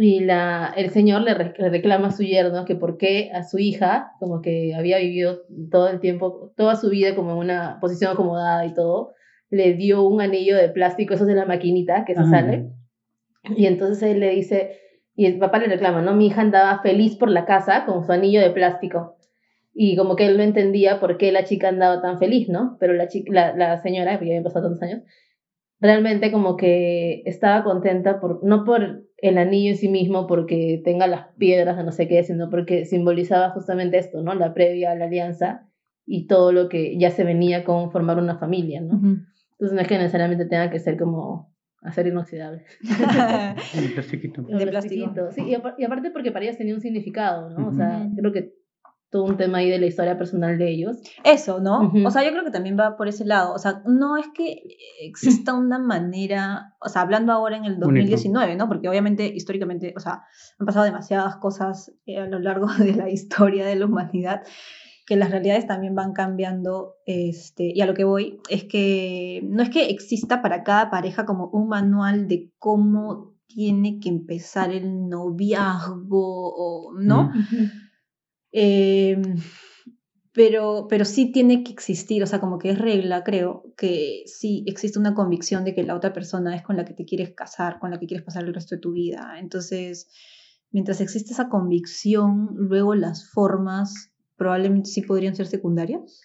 y la, el señor le, re- le reclama a su yerno que por qué a su hija, como que había vivido todo el tiempo, toda su vida como en una posición acomodada y todo, le dio un anillo de plástico, esos de la maquinita que se Ah. sale. Y entonces él le dice, y el papá le reclama, ¿no? Mi hija andaba feliz por la casa con su anillo de plástico. Y como que él no entendía por qué la chica andaba tan feliz, ¿no? Pero la, chica, la, la señora, porque ya habían pasado tantos años, realmente como que estaba contenta, por, no por el anillo en sí mismo, porque tenga las piedras de no sé qué, sino porque simbolizaba justamente esto, ¿no? La previa a la alianza y todo lo que ya se venía con formar una familia, ¿no? Ujú. Entonces no es que necesariamente tenga que ser como acero inoxidable. El plastiquito. De plástico. plastiquito. Sí, y, apar- y aparte porque para ellas tenía un significado, ¿no? O Ujú. sea, Ujú. creo que todo un tema ahí de la historia personal de ellos. Eso, ¿no? O sea, yo creo que también va por ese lado. O sea, no es que exista una manera, o sea, hablando ahora en el Único. 2019, ¿no? Porque obviamente históricamente, o sea, han pasado demasiadas cosas eh, a lo largo de la historia de la humanidad que las realidades también van cambiando, este, y a lo que voy es que no es que exista para cada pareja como un manual de cómo tiene que empezar el noviazgo, o, ¿no? Eh, pero, pero sí tiene que existir, o sea, como que es regla, creo, que sí existe una convicción de que la otra persona es con la que te quieres casar, con la que quieres pasar el resto de tu vida. Entonces, mientras existe esa convicción, luego las formas probablemente sí podrían ser secundarias.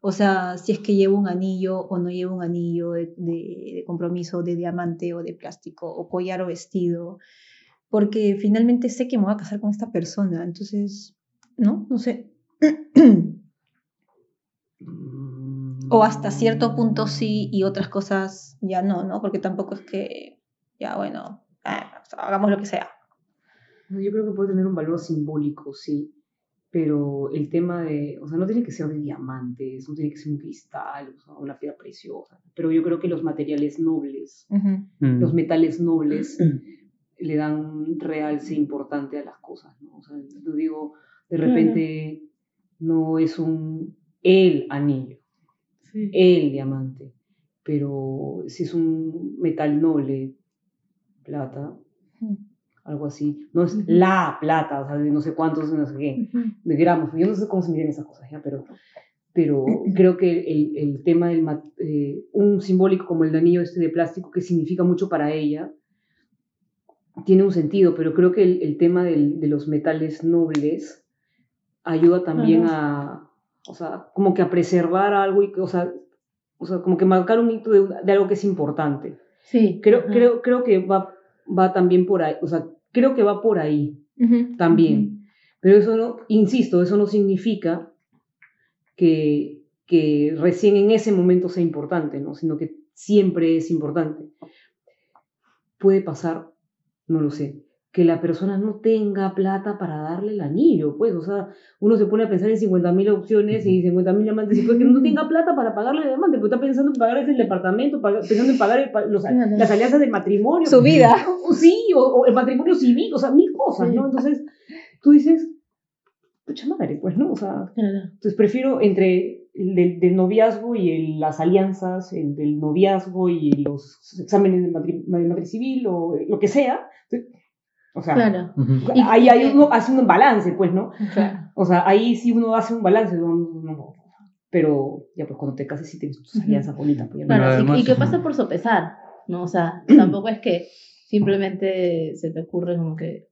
O sea, si es que llevo un anillo o no llevo un anillo de, de- de compromiso, de diamante o de plástico, o collar o vestido, porque finalmente sé que me voy a casar con esta persona, entonces, ¿no? No sé. O hasta cierto punto sí y otras cosas ya no, ¿no? Porque tampoco es que, ya bueno, ah, hagamos lo que sea. Yo creo que puede tener un valor simbólico, sí. Pero el tema de, o sea, no tiene que ser de diamantes, no tiene que ser un cristal, o sea, una piedra preciosa. Pero yo creo que los materiales nobles. Mm. los metales nobles, le dan realce importante a las cosas, ¿no? O sea, yo digo, de repente no es un el anillo, el diamante, pero si es un metal noble, plata, algo así, no es la plata, o sea, de no sé cuántos, no sé qué, de gramos, yo no sé cómo se miden esas cosas, ¿ya? Pero, pero creo que el, el tema del, eh, un simbólico como el de anillo este de plástico, que significa mucho para ella, tiene un sentido, pero creo que el, el tema del- de los metales nobles ayuda también a, o sea, como que a preservar algo, y, o, sea, o sea, como que marcar un hito de, de algo que es importante. Sí. Creo, ajá. creo, creo que va, va también por ahí, o sea, creo que va por ahí también. Pero eso no, insisto, eso no significa que, que recién en ese momento sea importante, ¿no? Sino que siempre es importante. Puede pasar, no lo sé, que la persona no tenga plata para darle el anillo, pues, o sea, uno se pone a pensar en 50.000 opciones y 50.000 diamantes y puede que no tenga plata para pagarle el diamante, porque está pensando en pagar el departamento, pensando en pagar el los- las alianzas del matrimonio. Su vida. Sí, o, o el matrimonio civil, o sea, mil cosas. ¿no? Entonces, tú dices, pucha madre, pues, ¿no? O sea, entonces prefiero entre el del, del noviazgo y el- las alianzas, el del noviazgo y los exámenes de matri, de matri civil o lo que sea. O sea, Claro. Y- ahí, ahí uno hace un balance, pues, ¿no? Claro. O sea, ahí sí uno hace un balance, no, no, no. pero ya pues cuando te cases sí tienes tus alianzas bonitas. Pues, no- Claro, y- además- y, que pasa por sopesar, ¿no? O sea, tampoco es que simplemente se te ocurre como que...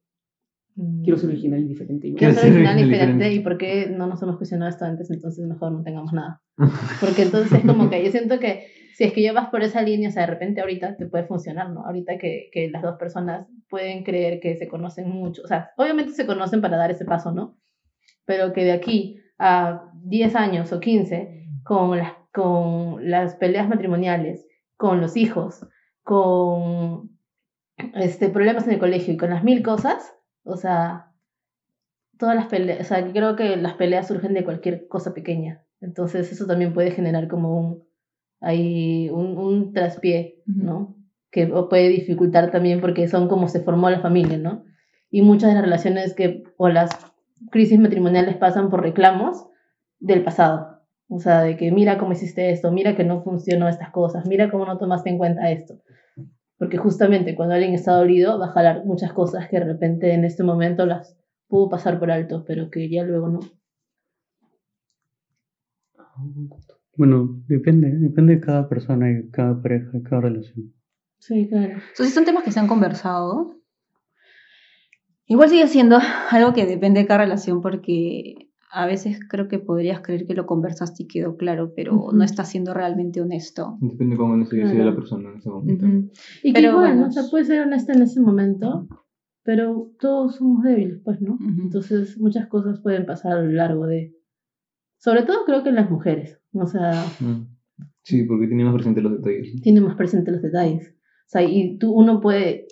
mm, Quiero ser original y diferente. y Quiero ser original y y diferente. y por qué no nos hemos cuestionado esto antes, entonces mejor no tengamos nada. Porque entonces es como que yo siento que si es que llevas por esa línea, o sea, de repente ahorita te puede funcionar, ¿no? Ahorita que, que las dos personas pueden creer que se conocen mucho, o sea, obviamente se conocen para dar ese paso, ¿no? Pero que de aquí a 10 años o 15, con las, con las peleas matrimoniales, con los hijos, con este, problemas en el colegio y con las mil cosas, o sea, todas las peleas, o sea, creo que las peleas surgen de cualquier cosa pequeña. Entonces eso también puede generar como un, hay un, un traspié, ¿no? Que puede dificultar también porque son como se formó la familia, ¿no? Y muchas de las relaciones que, o las crisis matrimoniales pasan por reclamos del pasado. O sea, de que mira cómo hiciste esto, mira que no funcionó estas cosas, mira cómo no tomaste en cuenta esto. Porque justamente cuando alguien está dolido va a jalar muchas cosas que de repente en este momento las pudo pasar por alto, pero que ya luego no. Bueno, depende, depende de cada persona y cada pareja, de cada relación. Sí, claro. Entonces son temas que se han conversado. Igual sigue siendo algo que depende de cada relación porque a veces creo que podrías creer que lo conversaste y quedó claro, pero Ujú. no estás siendo realmente honesto. Depende de cómo necesite Claro. la persona en ese momento. Ujú. Y que Pero igual, bueno, ¿no? o sea, puede ser honesta en ese momento, pero todos somos débiles, pues, ¿no? Ujú. Entonces muchas cosas pueden pasar a lo largo de... Sobre todo creo que en las mujeres, o sea, Mm. Sí, porque tiene más presente los detalles. tiene más presente los detalles. O sea, y tú, uno puede,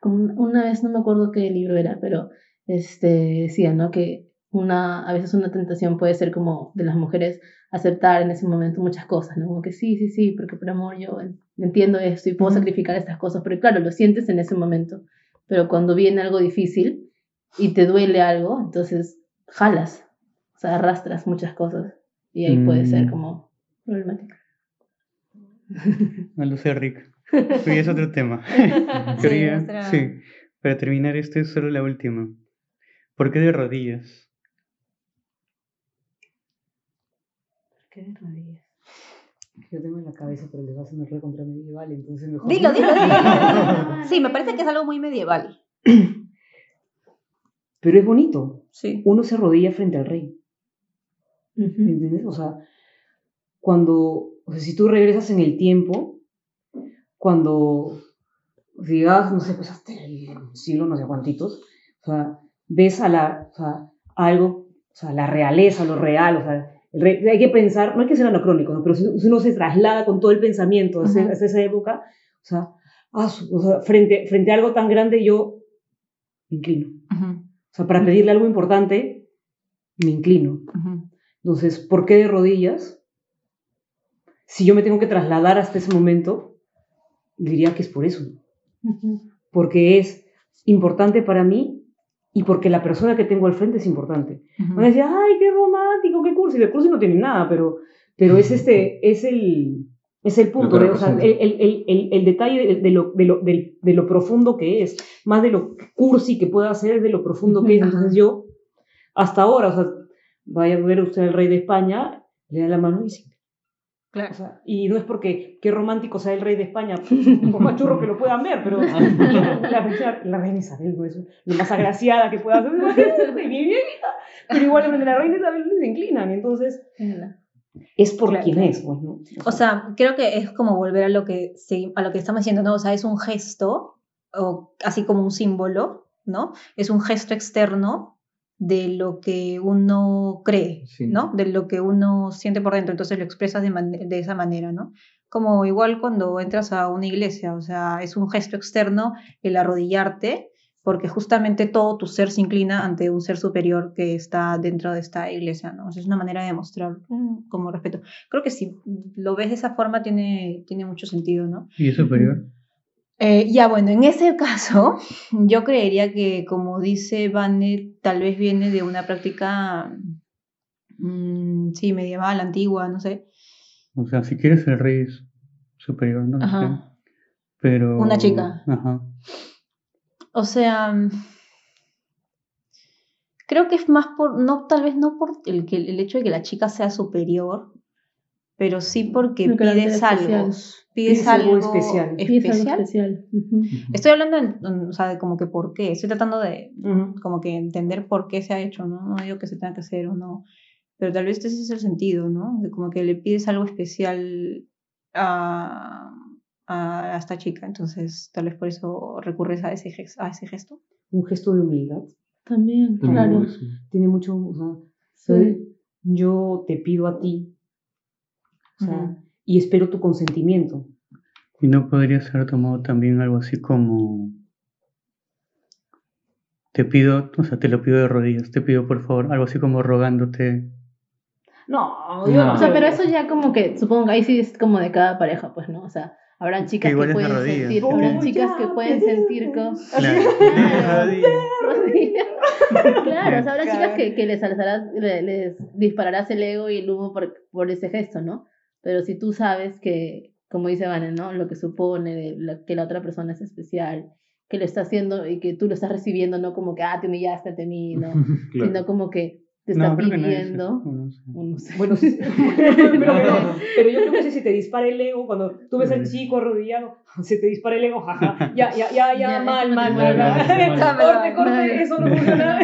como una- vez no me acuerdo qué libro era, pero este, decía, ¿no? Que una, a veces una tentación puede ser como de las mujeres aceptar en ese momento muchas cosas, ¿no? Como que sí, sí, sí, porque por amor yo en- entiendo esto y puedo sacrificar estas cosas, pero claro, lo sientes en ese momento, pero cuando viene algo difícil y te duele algo, entonces jalas, sea, arrastras muchas cosas y ahí puede ser Mm. como problemático. No lo sé, Rick. Pero es otro tema. Sí, Quería, sí, para terminar, esta es solo la última. ¿Por qué de rodillas? ¿Qué de rodillas? Yo tengo en la cabeza, pero les va a re contra medieval, entonces mejor. Dilo, dilo, dilo. Sí, me parece que es algo muy medieval. Pero es bonito. Sí. Uno se arrodilla frente al rey. ¿Me entiendes? O sea, cuando, o sea, si tú regresas en el tiempo, cuando llegas, no sé, pues hasta el siglo no sé cuántitos, o sea, ves a la, o sea, algo, o sea, la realeza, lo real, o sea, rey- hay que pensar, no hay que ser anacrónico, ¿no? pero si, si uno se traslada con todo el pensamiento a, ese- Ajá. a esa época, o sea, ah, su- o sea, frente, frente a algo tan grande yo me inclino. Ujú, O sea, para pedirle algo importante, me inclino. ujú. Entonces, ¿por qué de rodillas? Si yo me tengo que trasladar hasta ese momento, diría que es por eso. Porque es importante para mí y porque la persona que tengo al frente es importante. Ujú. Van a decir, ay, qué romántico, qué cursi. De cursi no tiene nada, pero, pero es, este, es, el, es el punto. O sea, el, el, el, el, el detalle de, de lo, de, lo, de lo profundo que es. Más de lo cursi que pueda ser, de lo profundo que es. Entonces yo, hasta ahora, o sea, vaya a ver usted al rey de España, le da la mano y dice, Claro. o sea, y no es porque qué romántico sea el rey de España, por más churro que lo puedan ver, pero la, reina- la reina Isabel no es lo más agraciada que pueda ser, viejita, pero igual frente a la reina Isabel se inclinan, entonces es por Claro. quien es, pues, ¿no? O sea, creo que es como volver a lo que a lo que estamos diciendo, ¿no? O sea, es un gesto, o así como un símbolo, ¿no? Es un gesto externo de lo que uno cree, Sí. ¿no? De lo que uno siente por dentro, entonces lo expresas de, esa manera, ¿no? Como igual cuando entras a una iglesia, o sea, es un gesto externo el arrodillarte, porque justamente todo tu ser se inclina ante un ser superior que está dentro de esta iglesia, ¿no? O sea, es una manera de demostrar mm, como respeto. Creo que si lo ves de esa forma tiene, tiene mucho sentido, ¿no? ¿Y es superior? Eh, ya, bueno, en ese caso, yo creería que, como dice Vane, tal vez viene de una práctica, mm, sí, medieval, antigua, no sé. O sea, si quieres el rey es superior, no lo sé. Ajá. Pero... Una chica. Ajá. O sea, creo que es más por, no, tal vez no por el, que, el hecho de que la chica sea superior, pero sí porque pides algo. Pides Pides algo algo especial. Y es algo especial. especial. Estoy hablando, en- en- o sea, de como que por qué. Estoy tratando de como que entender por qué se ha hecho, ¿no? No digo que se tenga que hacer o no. Pero tal vez ese es el sentido, ¿no? De como que le pides algo especial a, a esta chica. Entonces, tal vez por eso recurres a ese, a ese gesto. Un gesto de humildad. También, claro. Tiene mucho, o sea, Sí. ¿sabes? yo te pido a ti, o sea, Ujú. y espero tu consentimiento. Y no podría ser tomado también algo así como te pido, o sea, te lo pido de rodillas, te pido por favor, algo así como rogándote. No, yo no O sea, pero eso ya como que, supongo que ahí sí es como de cada pareja, pues, ¿no? O sea, habrán chicas que, pueden sentir, Oh, habrán ya, chicas que pueden sentir con... Claro, Claro. rodillas. rodillas. Claro, o sea, habrá chicas que, que les, alzarás, le- les dispararás el ego y el humo por, por ese gesto, ¿no? Pero si tú sabes que, como dice Vane, ¿no? Lo que supone de la- que la otra persona es especial, que lo está haciendo y que tú lo estás recibiendo, no como que, ah, te humillaste ante mí, ¿no? Claro. Sino como que te está No, pidiendo... no sé. o no sé. Bueno, sí. pero, pero, pero yo creo que si te dispara el ego, cuando tú ves al chico arrodillado, se te dispara el ego, jaja, ya, ya, ya, ya, Ya, mal, mal, no mal, Corte, corte, eso no funciona.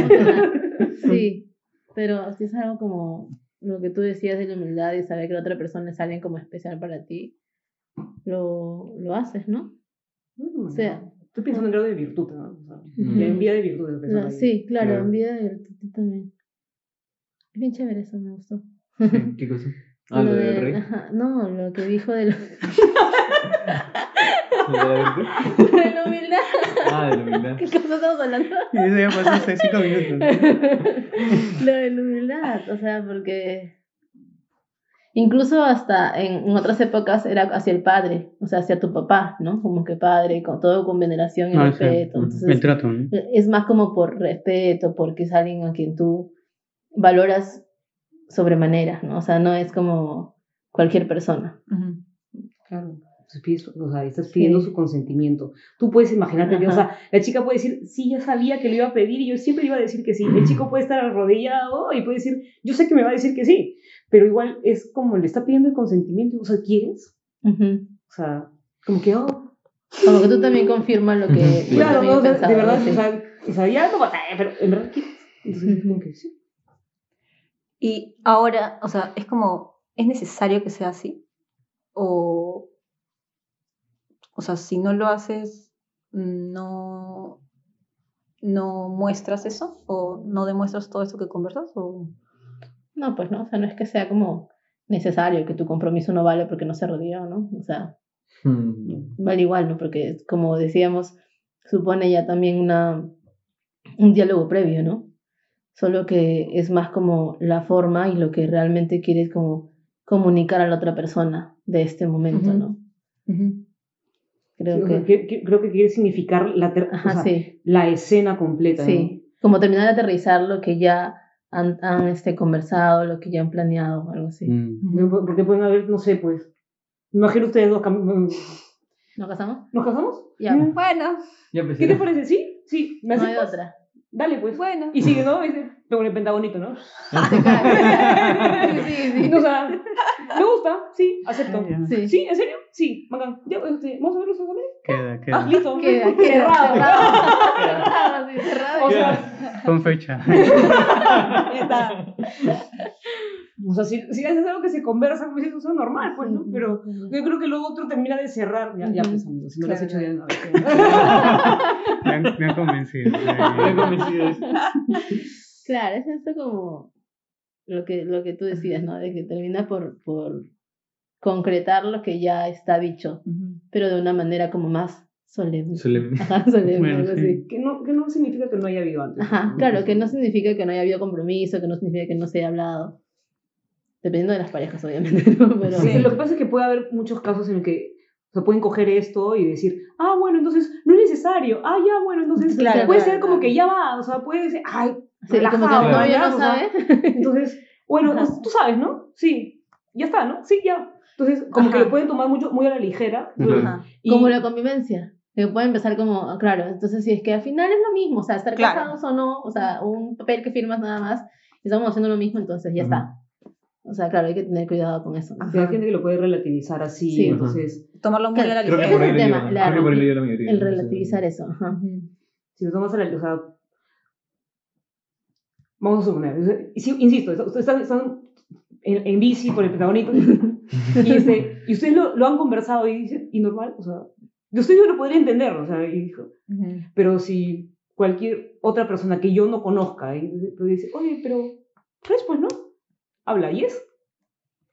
Sí, pero es algo como lo que tú decías de la humildad y saber que la otra persona es alguien como especial para ti, lo, lo haces, ¿no? O sea, Estoy pensando en grado de virtud, ¿no? O sea. La envidia de virtud. ahí. sí, claro, Claro. envidia de virtud también. Es bien chévere eso, me gustó. ¿Qué cosa? Ah, lo Lo del de- rey. ajá, no, lo que dijo de, lo- ¿Lo de la virtud? Humildad. Ah, de la humildad. ¿Qué cosa estamos hablando? Y eso ya pasó hace cinco minutos. Lo de la humildad, o sea, porque incluso hasta en, en otras épocas era hacia el padre, o sea, hacia tu papá, ¿no? Como que padre, con todo con veneración y Ah, sí. respeto. El Entonces, trato, ¿no? es más como por respeto, porque es alguien a quien tú valoras sobremanera, ¿no? O sea, no es como cualquier persona. Claro. Entonces pides- o sea, estás pidiendo Sí. su consentimiento. Tú puedes imaginarte que, o sea, la chica puede decir, sí, ya sabía que lo iba a pedir y yo siempre le iba a decir que sí. El chico puede estar arrodillado y puede decir, yo sé que me va a decir que sí, pero igual es como le está pidiendo el consentimiento, o sea, ¿quieres? O sea, como que, oh, Como que tú también confirmas lo que Sí. claro, no, pensaba, de verdad, sí. o sea, o sea, ya como, "Eh, pero en verdad quieres. Entonces, como que sí. Y ahora, o sea, es como, ¿es necesario que sea así? O, o sea, si no lo haces, no, no muestras eso, o no demuestras todo eso que conversas, o... No, pues no, o sea, no es que sea como necesario que tu compromiso no vale porque no se arrodilló, ¿no? O sea, Hmm. vale igual, ¿no? Porque como decíamos, supone ya también una, un diálogo previo, ¿no? Solo que es más como la forma y lo que realmente quieres como comunicar a la otra persona de este momento. ¿no? O sea, que... que- que- creo que quiere significar la, ter- o Ajá, sea, sí, la escena completa. ¿no? sí. Como terminar de aterrizar lo que ya han, han este, conversado, lo que ya han planeado, algo así. Mm. Porque pueden haber, no sé, pues. Imagino ustedes dos. mm, ¿No casamos? ¿Nos casamos? Ya. Bueno, Ya pues, ¿Qué te parece? ¿Sí? Sí. ¿Me no hay otra. Dale, pues. bueno. Y sigue, ¿no? Dice, Con el pentagonito, ¿no? Te. Sí, sí, sí. O sea, me gusta, sí, acepto. Ya. Sí. ¿Sí? ¿En serio? Sí, bacán. Ya, este, ¿Vamos a ver los ojos? Queda, Ah, queda. listo. Queda, queda, Cerrado. cerrado. Cerrado. O sea, Con fecha. está. O sea, si, si haces algo que se conversa, pues eso es normal, pues, ¿no? Pero yo creo que lo otro termina de cerrar. Ya, ya pues, amigos, si no lo has hecho ya. no, Me han, me han convencido. Ya convencido es. Claro, es esto como lo que, lo que tú decías, ¿no? De que termina por, por concretar lo que ya está dicho, pero de una manera como más solemne. Solemne. Ajá, solemne, Bueno, algo sí. así. Que no, que no significa que no haya habido antes. Ajá, claro, que no significa que no haya habido compromiso, que no significa que no se haya hablado. Dependiendo de las parejas, obviamente, ¿no? Pero Sí, Lo que pasa es que puede haber muchos casos en los que se pueden coger esto y decir, ah, bueno, entonces no es necesario. Ah, ya, bueno, entonces Claro, puede claro, ser como claro. que ya va. O sea, puede decir, ay, Sí, como que relajado, novio ¿ya? no O sea, sabe. Entonces, bueno, Ajá. pues, tú sabes, ¿no? Sí, ya está, ¿no? Sí, ya. Entonces, como que Ajá. lo pueden tomar mucho, muy a la ligera. Ajá. Y- Como la convivencia. Que puede empezar como, claro, entonces si es que al final es lo mismo, o sea, estar Claro. casados o no, o sea, un papel que firmas nada más, estamos haciendo lo mismo, entonces ya está. O sea, claro, hay que tener cuidado con eso. Hay gente que lo puede relativizar así, Sí. entonces, Tomarlo muy a la Creo que por es ahí el le claro. Creo que por ahí le lleva la mayoría. El relativizar eso. Ajá. si lo tomas a la, o sea, vamos a suponer, insisto, están, están en, en bici por el protagonista. y, este, y ustedes lo, lo han conversado y dicen, ¿y normal? O sea, de ustedes yo lo podría entender, o sea, y dijo, Ujú. pero si cualquier otra persona que yo no conozca y pues dice, oye, pero, pues, pues, ¿no? Habla, ¿y es?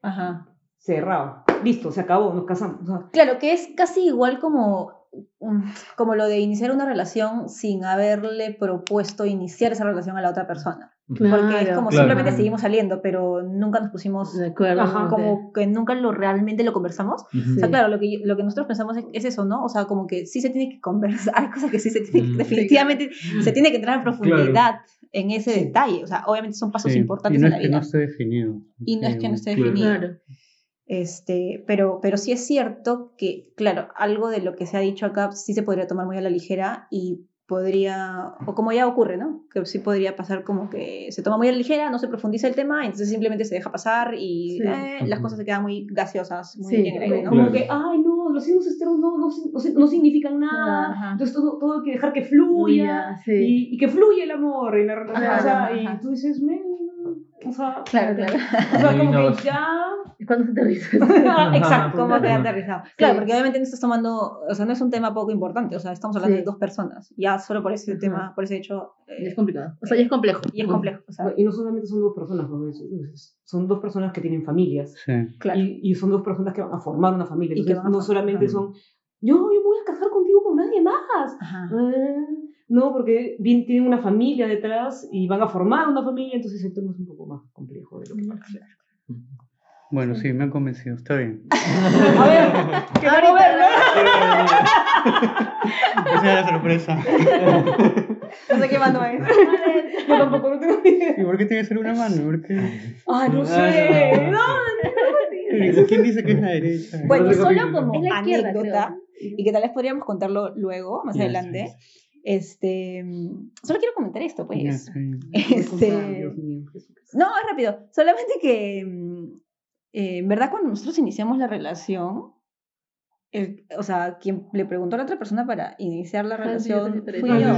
Ajá. Cerrado. Listo, se acabó, nos casamos. O sea, Claro, que es casi igual como, mm, como lo de iniciar una relación sin haberle propuesto iniciar esa relación a la otra persona. Porque es Claro. como Claro. simplemente seguimos saliendo, pero nunca nos pusimos, De acuerdo. Ajá, como que nunca lo realmente lo conversamos. O Sí. sea, claro, lo que, lo que nosotros pensamos es, es eso, ¿no? O sea, como que sí se tiene que conversar, hay cosas que sí se tiene que, definitivamente se tiene que entrar en profundidad en ese detalle. O sea, obviamente son pasos Sí, importantes y no en es la que vida. no esté definido. Y no es que no esté Claro. definido. Claro. Este, pero, pero sí es cierto que, claro, algo de lo que se ha dicho acá sí se podría tomar muy a la ligera y podría, o como ya ocurre, ¿no? Que sí podría pasar como que se toma muy a la ligera, no se profundiza el tema, entonces simplemente se deja pasar y Sí. eh, las cosas se quedan muy gaseosas, muy Sí, en el aire, ¿no? como Claro. que, ay, no, los signos externos no, no, no, no significan nada, Ajá. entonces todo, todo hay que dejar que fluya, Sí. y, y que fluya el amor en la relación. Ajá, o sea, ajá, y tú dices, men, o sea, Claro, claro. o sea, como que ya... ¿Y cuándo se te dice? Exacto. ¿Cómo te Ajá. han aterrizado? Claro, Sí. porque obviamente no estás tomando, o sea, no es un tema poco importante, o sea, estamos hablando Sí. de dos personas, ya solo por ese Ajá. tema, por ese hecho, Y eh, es complicado. O sea, ya es complejo. y es complejo, o sea, Y no solamente son dos personas, ¿no? Es- es- son dos personas que tienen familias. Sí. claro. Y, y son dos personas que van a formar una familia. Y que van no formar- solamente son, yo, yo voy a casar contigo con nadie más. Ajá. Ah, no, porque bien tienen una familia detrás y van a formar una familia, entonces el tema es un poco más complejo de lo que parece. Bueno, sí, me han convencido. Está bien. A ver, queremos ver, ¿no? Esa era la sorpresa. No sé qué mando es. Yo tampoco no tengo ni idea. ¿Y por qué tiene que ser una mano? ¿Por qué? Ah, no Ah, sé. no. No, ¿Quién dice que es la derecha? Bueno, solo como Es la izquierda, anécdota, y que tal vez podríamos contarlo luego, más adelante. Este, solo quiero comentar esto, pues. Este, no, es rápido. Solamente que, mm, eh, en verdad, cuando nosotros iniciamos la relación, el- o sea, quien le preguntó a la otra persona para iniciar la Ah, relación fui yo.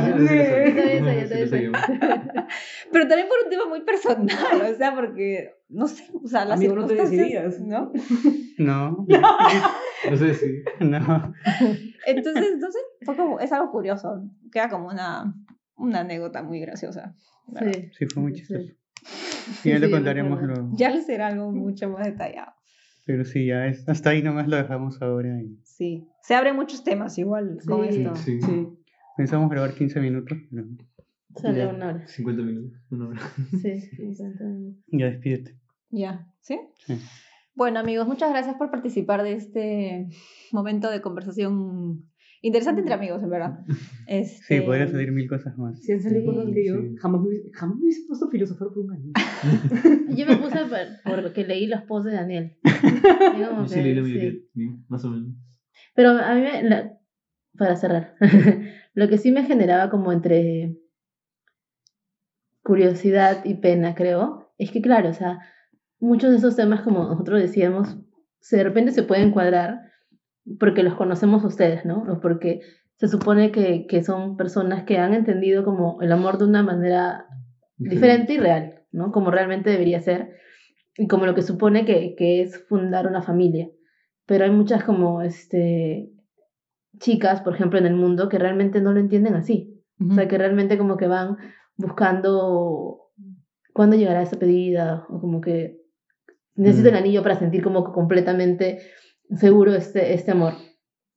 Pero también por un tema muy personal, o sea, porque, no sé, o sea, las Amigo, no circunstancias, decidías. ¿no? No, No sé si. no. Entonces, no sé, fue como, es algo curioso, queda como una, una anécdota muy graciosa. Sí. Sí, fue muy chistoso. Sí, ya sí, le me contaremos luego. Ya será algo mucho más detallado. Pero sí, ya es, hasta ahí nomás lo dejamos ahora. Y Sí, se abren muchos temas igual con Sí. esto. Sí. Sí. pensamos grabar 15 minutos, pero Sale Ya. una hora. 50 minutos. Una hora. Sí, 50 minutos. ya despídete. Ya, ¿sí? Sí. Bueno, amigos, muchas gracias por participar de este momento de conversación interesante entre amigos, en verdad. Este, Sí, podría salir mil cosas más. Si han salido Sí. cosas que yo Sí. jamás me, hubiese- jamás me hubiese puesto a filosofar por un año. Yo me puse por, porque leí los posts de Daniel. Yo sí que, leí la sí. mayoría, sí, más o menos. Pero a mí, me, la- para cerrar, lo que sí me generaba como entre curiosidad y pena, creo, es que claro, o sea, muchos de esos temas, como nosotros decíamos, se- de repente se pueden cuadrar porque los conocemos ustedes, ¿no? O porque se supone que, que son personas que han entendido como el amor de una manera diferente y real, ¿no? Como realmente debería ser y como lo que supone que, que es fundar una familia. Pero hay muchas como este chicas, por ejemplo, en el mundo que realmente no lo entienden así. O sea, que realmente como que van buscando cuándo llegará esa pedida o como que necesito el Mm. anillo para sentir como completamente seguro este, este amor.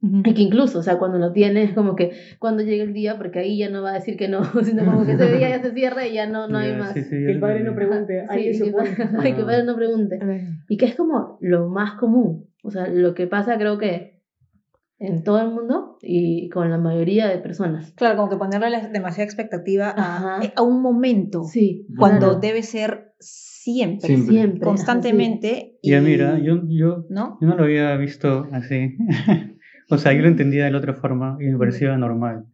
Y que incluso, o sea, cuando lo tienes, como que cuando llegue el día, porque ahí ya no va a decir que no, sino como que ese día ya se cierra y ya no, no hay más. sí, sí, Que el padre no pregunte, Sí, alguien se que, que padre no pregunte. Y que es como lo más común. O sea, lo que pasa creo que en todo el mundo y con la mayoría de personas. Claro, como que ponerle la- demasiada expectativa a, un momento, Sí. cuando claro. debe ser siempre, Siempre. siempre. constantemente. y- Ya mira, yo, yo, ¿No? yo no lo había visto así. o sea, yo lo entendía de la otra forma y me parecía normal.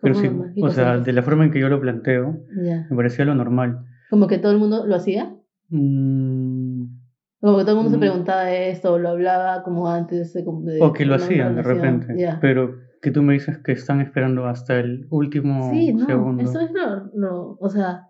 Pero ¿Cómo sí, o sea, de la forma en que yo lo planteo. Ya. me parecía lo normal. Como que todo el mundo lo hacía. Mm, Como que todo el mundo se Mm. preguntaba esto o lo hablaba como antes de, de o que lo hacían de repente. Ya. Pero que tú me dices que están esperando hasta el último Sí, no, segundo. eso es lo, lo- o sea,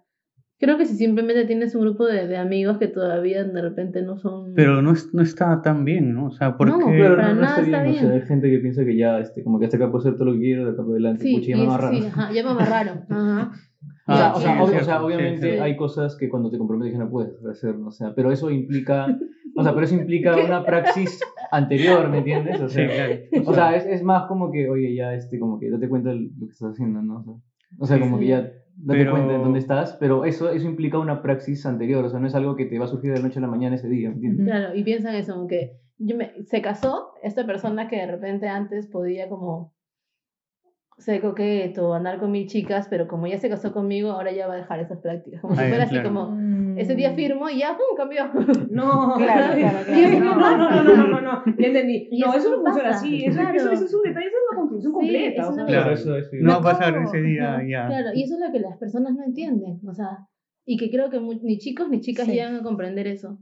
Creo que si simplemente tienes un grupo de, de amigos que todavía de repente no son... Pero no, es- no está tan bien, ¿no? O sea, porque... No, Claro, para no, no nada está bien. está O sea, bien. hay gente que piensa que ya, este, como que hasta acá puedo hacer todo lo que quiero, de acá para adelante. Sí, Pucha, ya y me amarraron. sí, ajá, ya me amarraron. Ajá. O sea, Ah, o sí, sea, obvio- o sea, sí, obviamente sí. hay cosas que cuando te comprometes ya no puedes hacer, o sea, pero eso implica, o sea, pero eso implica una praxis anterior, ¿me entiendes? O Sí, sea, claro. o sea es, es más como que, oye, ya, este, como que date cuenta de lo que estás haciendo, ¿no? O sea, o sea, como que ya date Pero- cuenta de dónde estás, pero eso, eso implica una praxis anterior, o sea, no es algo que te va a surgir de la noche a la mañana ese día, ¿me entiendes? Claro, y piensan eso, como que yo me, se casó esta persona que de repente antes podía como ser coqueto, andar con mil chicas, pero como ya se casó conmigo, ahora ya va a dejar esas prácticas. Como si ya, fuera así claro. como, Mm. ese día firmo y ya, ¡pum! cambió. No, Claro, claro, claro. Es No, no, no, no, no, no, no, ya entendí. Y No, eso eso no no funciona pasa, así. Eso, claro. eso, eso es un detalle, eso es una construcción Sí, completa. es una Claro. eso, eso. No va a No, pasar ese día Ajá, ya. Claro, y eso es lo que las personas no entienden, o sea, y que creo que mu- ni chicos ni chicas Sí. llegan a comprender eso.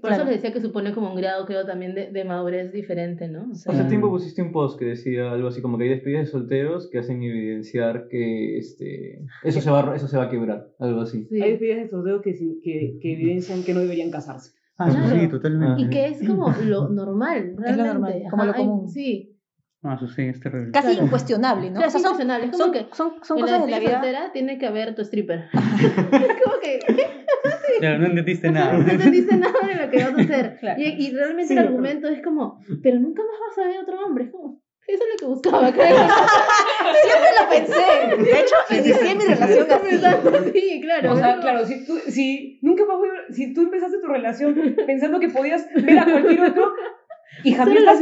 Por Claro. eso les decía que supone como un grado, creo, también de, de madurez diferente, ¿no? O sea, Hace Ah. tiempo pusiste un post que decía algo así como que hay despedidas de solteros que hacen evidenciar que este, eso, se va, a- eso se va a quebrar, algo así. sí. Hay despedidas de sorteo que, que, que evidencian que no deberían casarse. Ah, eso sí, Claro. totalmente. Y que es como lo normal, realmente. lo normal, como Ajá, lo hay- común. sí, Ah, eso sí, es terrible. Casi Claro. incuestionable, ¿no? Claro, O sea, son, como son, que son, son en la cosas de la vida. soltera tiene que haber tu stripper. es como que, ¿qué? Claro, no entendiste nada. No entendiste nada de lo que vas a hacer. Claro. Y, y realmente Sí, el pero- argumento es como, pero nunca más vas a ver otro hombre. Eso es lo que buscaba, creo. Siempre lo pensé. De hecho, inicié mi relación así. Sí, claro. O sea, claro, si, tú, si nunca más voy a- si tú empezaste tu relación pensando que podías ver a cualquier otro, y Javier mal, Estás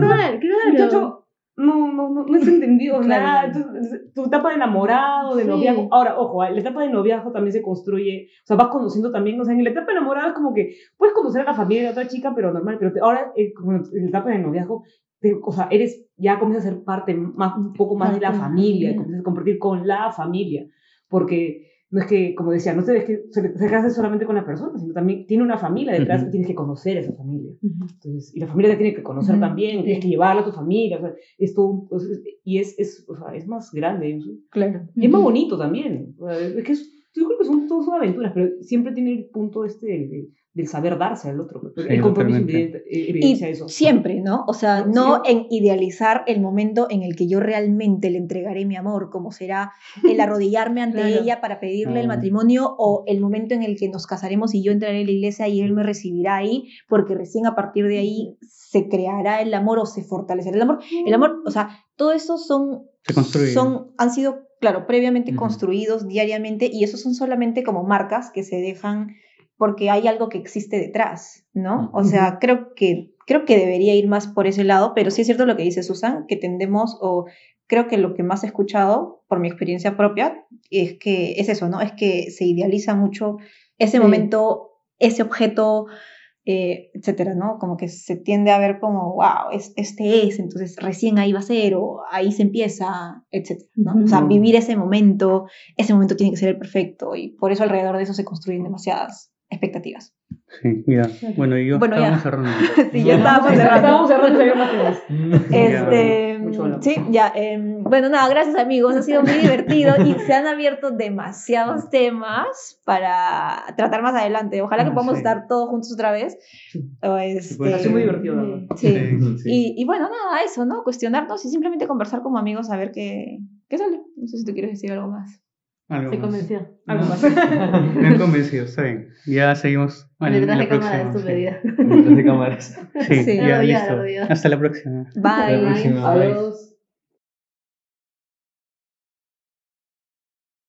¿verdad? mal, claro. Muchacho, no, no, no, no entendido Claro. nada. Tu, tu etapa de enamorado, de Sí. noviazgo. Ahora, ojo, la etapa de noviazgo también se construye, o sea, vas conociendo también, o sea, en la etapa de enamorado es como que puedes conocer a la familia de otra chica, pero normal, pero te- ahora, eh, en la etapa de noviazgo, te- o sea, eres, ya comienzas a ser parte más, un poco más de la familia. comienzas a compartir con la familia, porque no es que, como decía, no te ves que se, se cases solamente con la persona, sino también tiene una familia detrás Ujú. y tienes que conocer a esa familia. Ujú. Entonces, y la familia te tiene que conocer Ujú. también, tienes que llevarla a tu familia, o sea, es todo o sea, y es, es, o sea, es más grande, Claro. y es más bonito también, o sea, es que es- yo creo que son, todos son aventuras, pero siempre tiene el punto este del, del- saber darse al otro, Sí, el compromiso eh, Y evidencia eso. siempre, ¿no? O sea, no en idealizar el momento en el que yo realmente le entregaré mi amor, como será el arrodillarme ante Claro. ella para pedirle el Ah. matrimonio o el momento en el que nos casaremos y yo entraré en la iglesia y él me recibirá ahí, porque recién a partir de ahí se creará el amor o se fortalecerá el amor. El amor, o sea, todo eso son, Se construye. son han sido, claro, previamente Ujú. construidos diariamente y esos son solamente como marcas que se dejan porque hay algo que existe detrás, ¿no? O sea, creo que creo que debería ir más por ese lado, pero sí es cierto lo que dice Susan, que tendemos o creo que lo que más he escuchado por mi experiencia propia es que es eso, ¿no? Es que se idealiza mucho ese Sí. momento, ese objeto eh, etcétera, ¿no? Como que se tiende a ver como, wow, es, este es, entonces recién ahí va a ser, o ahí se empieza, etcétera, ¿no? O sea, vivir ese momento, ese momento tiene que ser el perfecto, y por eso alrededor de eso se construyen demasiadas expectativas. Sí, ya. Bueno, y yo Bueno, ya. estábamos cerrando. sí, ya estábamos cerrando. Estábamos cerrando. Este, hablamos. sí, ya. em, bueno, nada, gracias amigos, ha sido muy divertido y se han abierto demasiados temas para tratar más adelante. Ojalá que Ah, podamos sí. estar todos juntos otra vez. Este, Ha sido muy divertido, verdad. Sí. Sí. Y, y bueno, nada, eso, ¿no? Cuestionarnos y simplemente conversar como amigos a ver qué, qué sale. No sé si tú quieres decir algo más. Algo Se más. convenció. Algo más. Me han convencido, está bien. Ya seguimos. En en detrás la de cámara de próxima, tu sí. pedida. Detrás de cámaras. Sí, Sí. ya, Arrodillada, listo. arrodillada. Hasta la próxima. Bye. próxima. Adiós.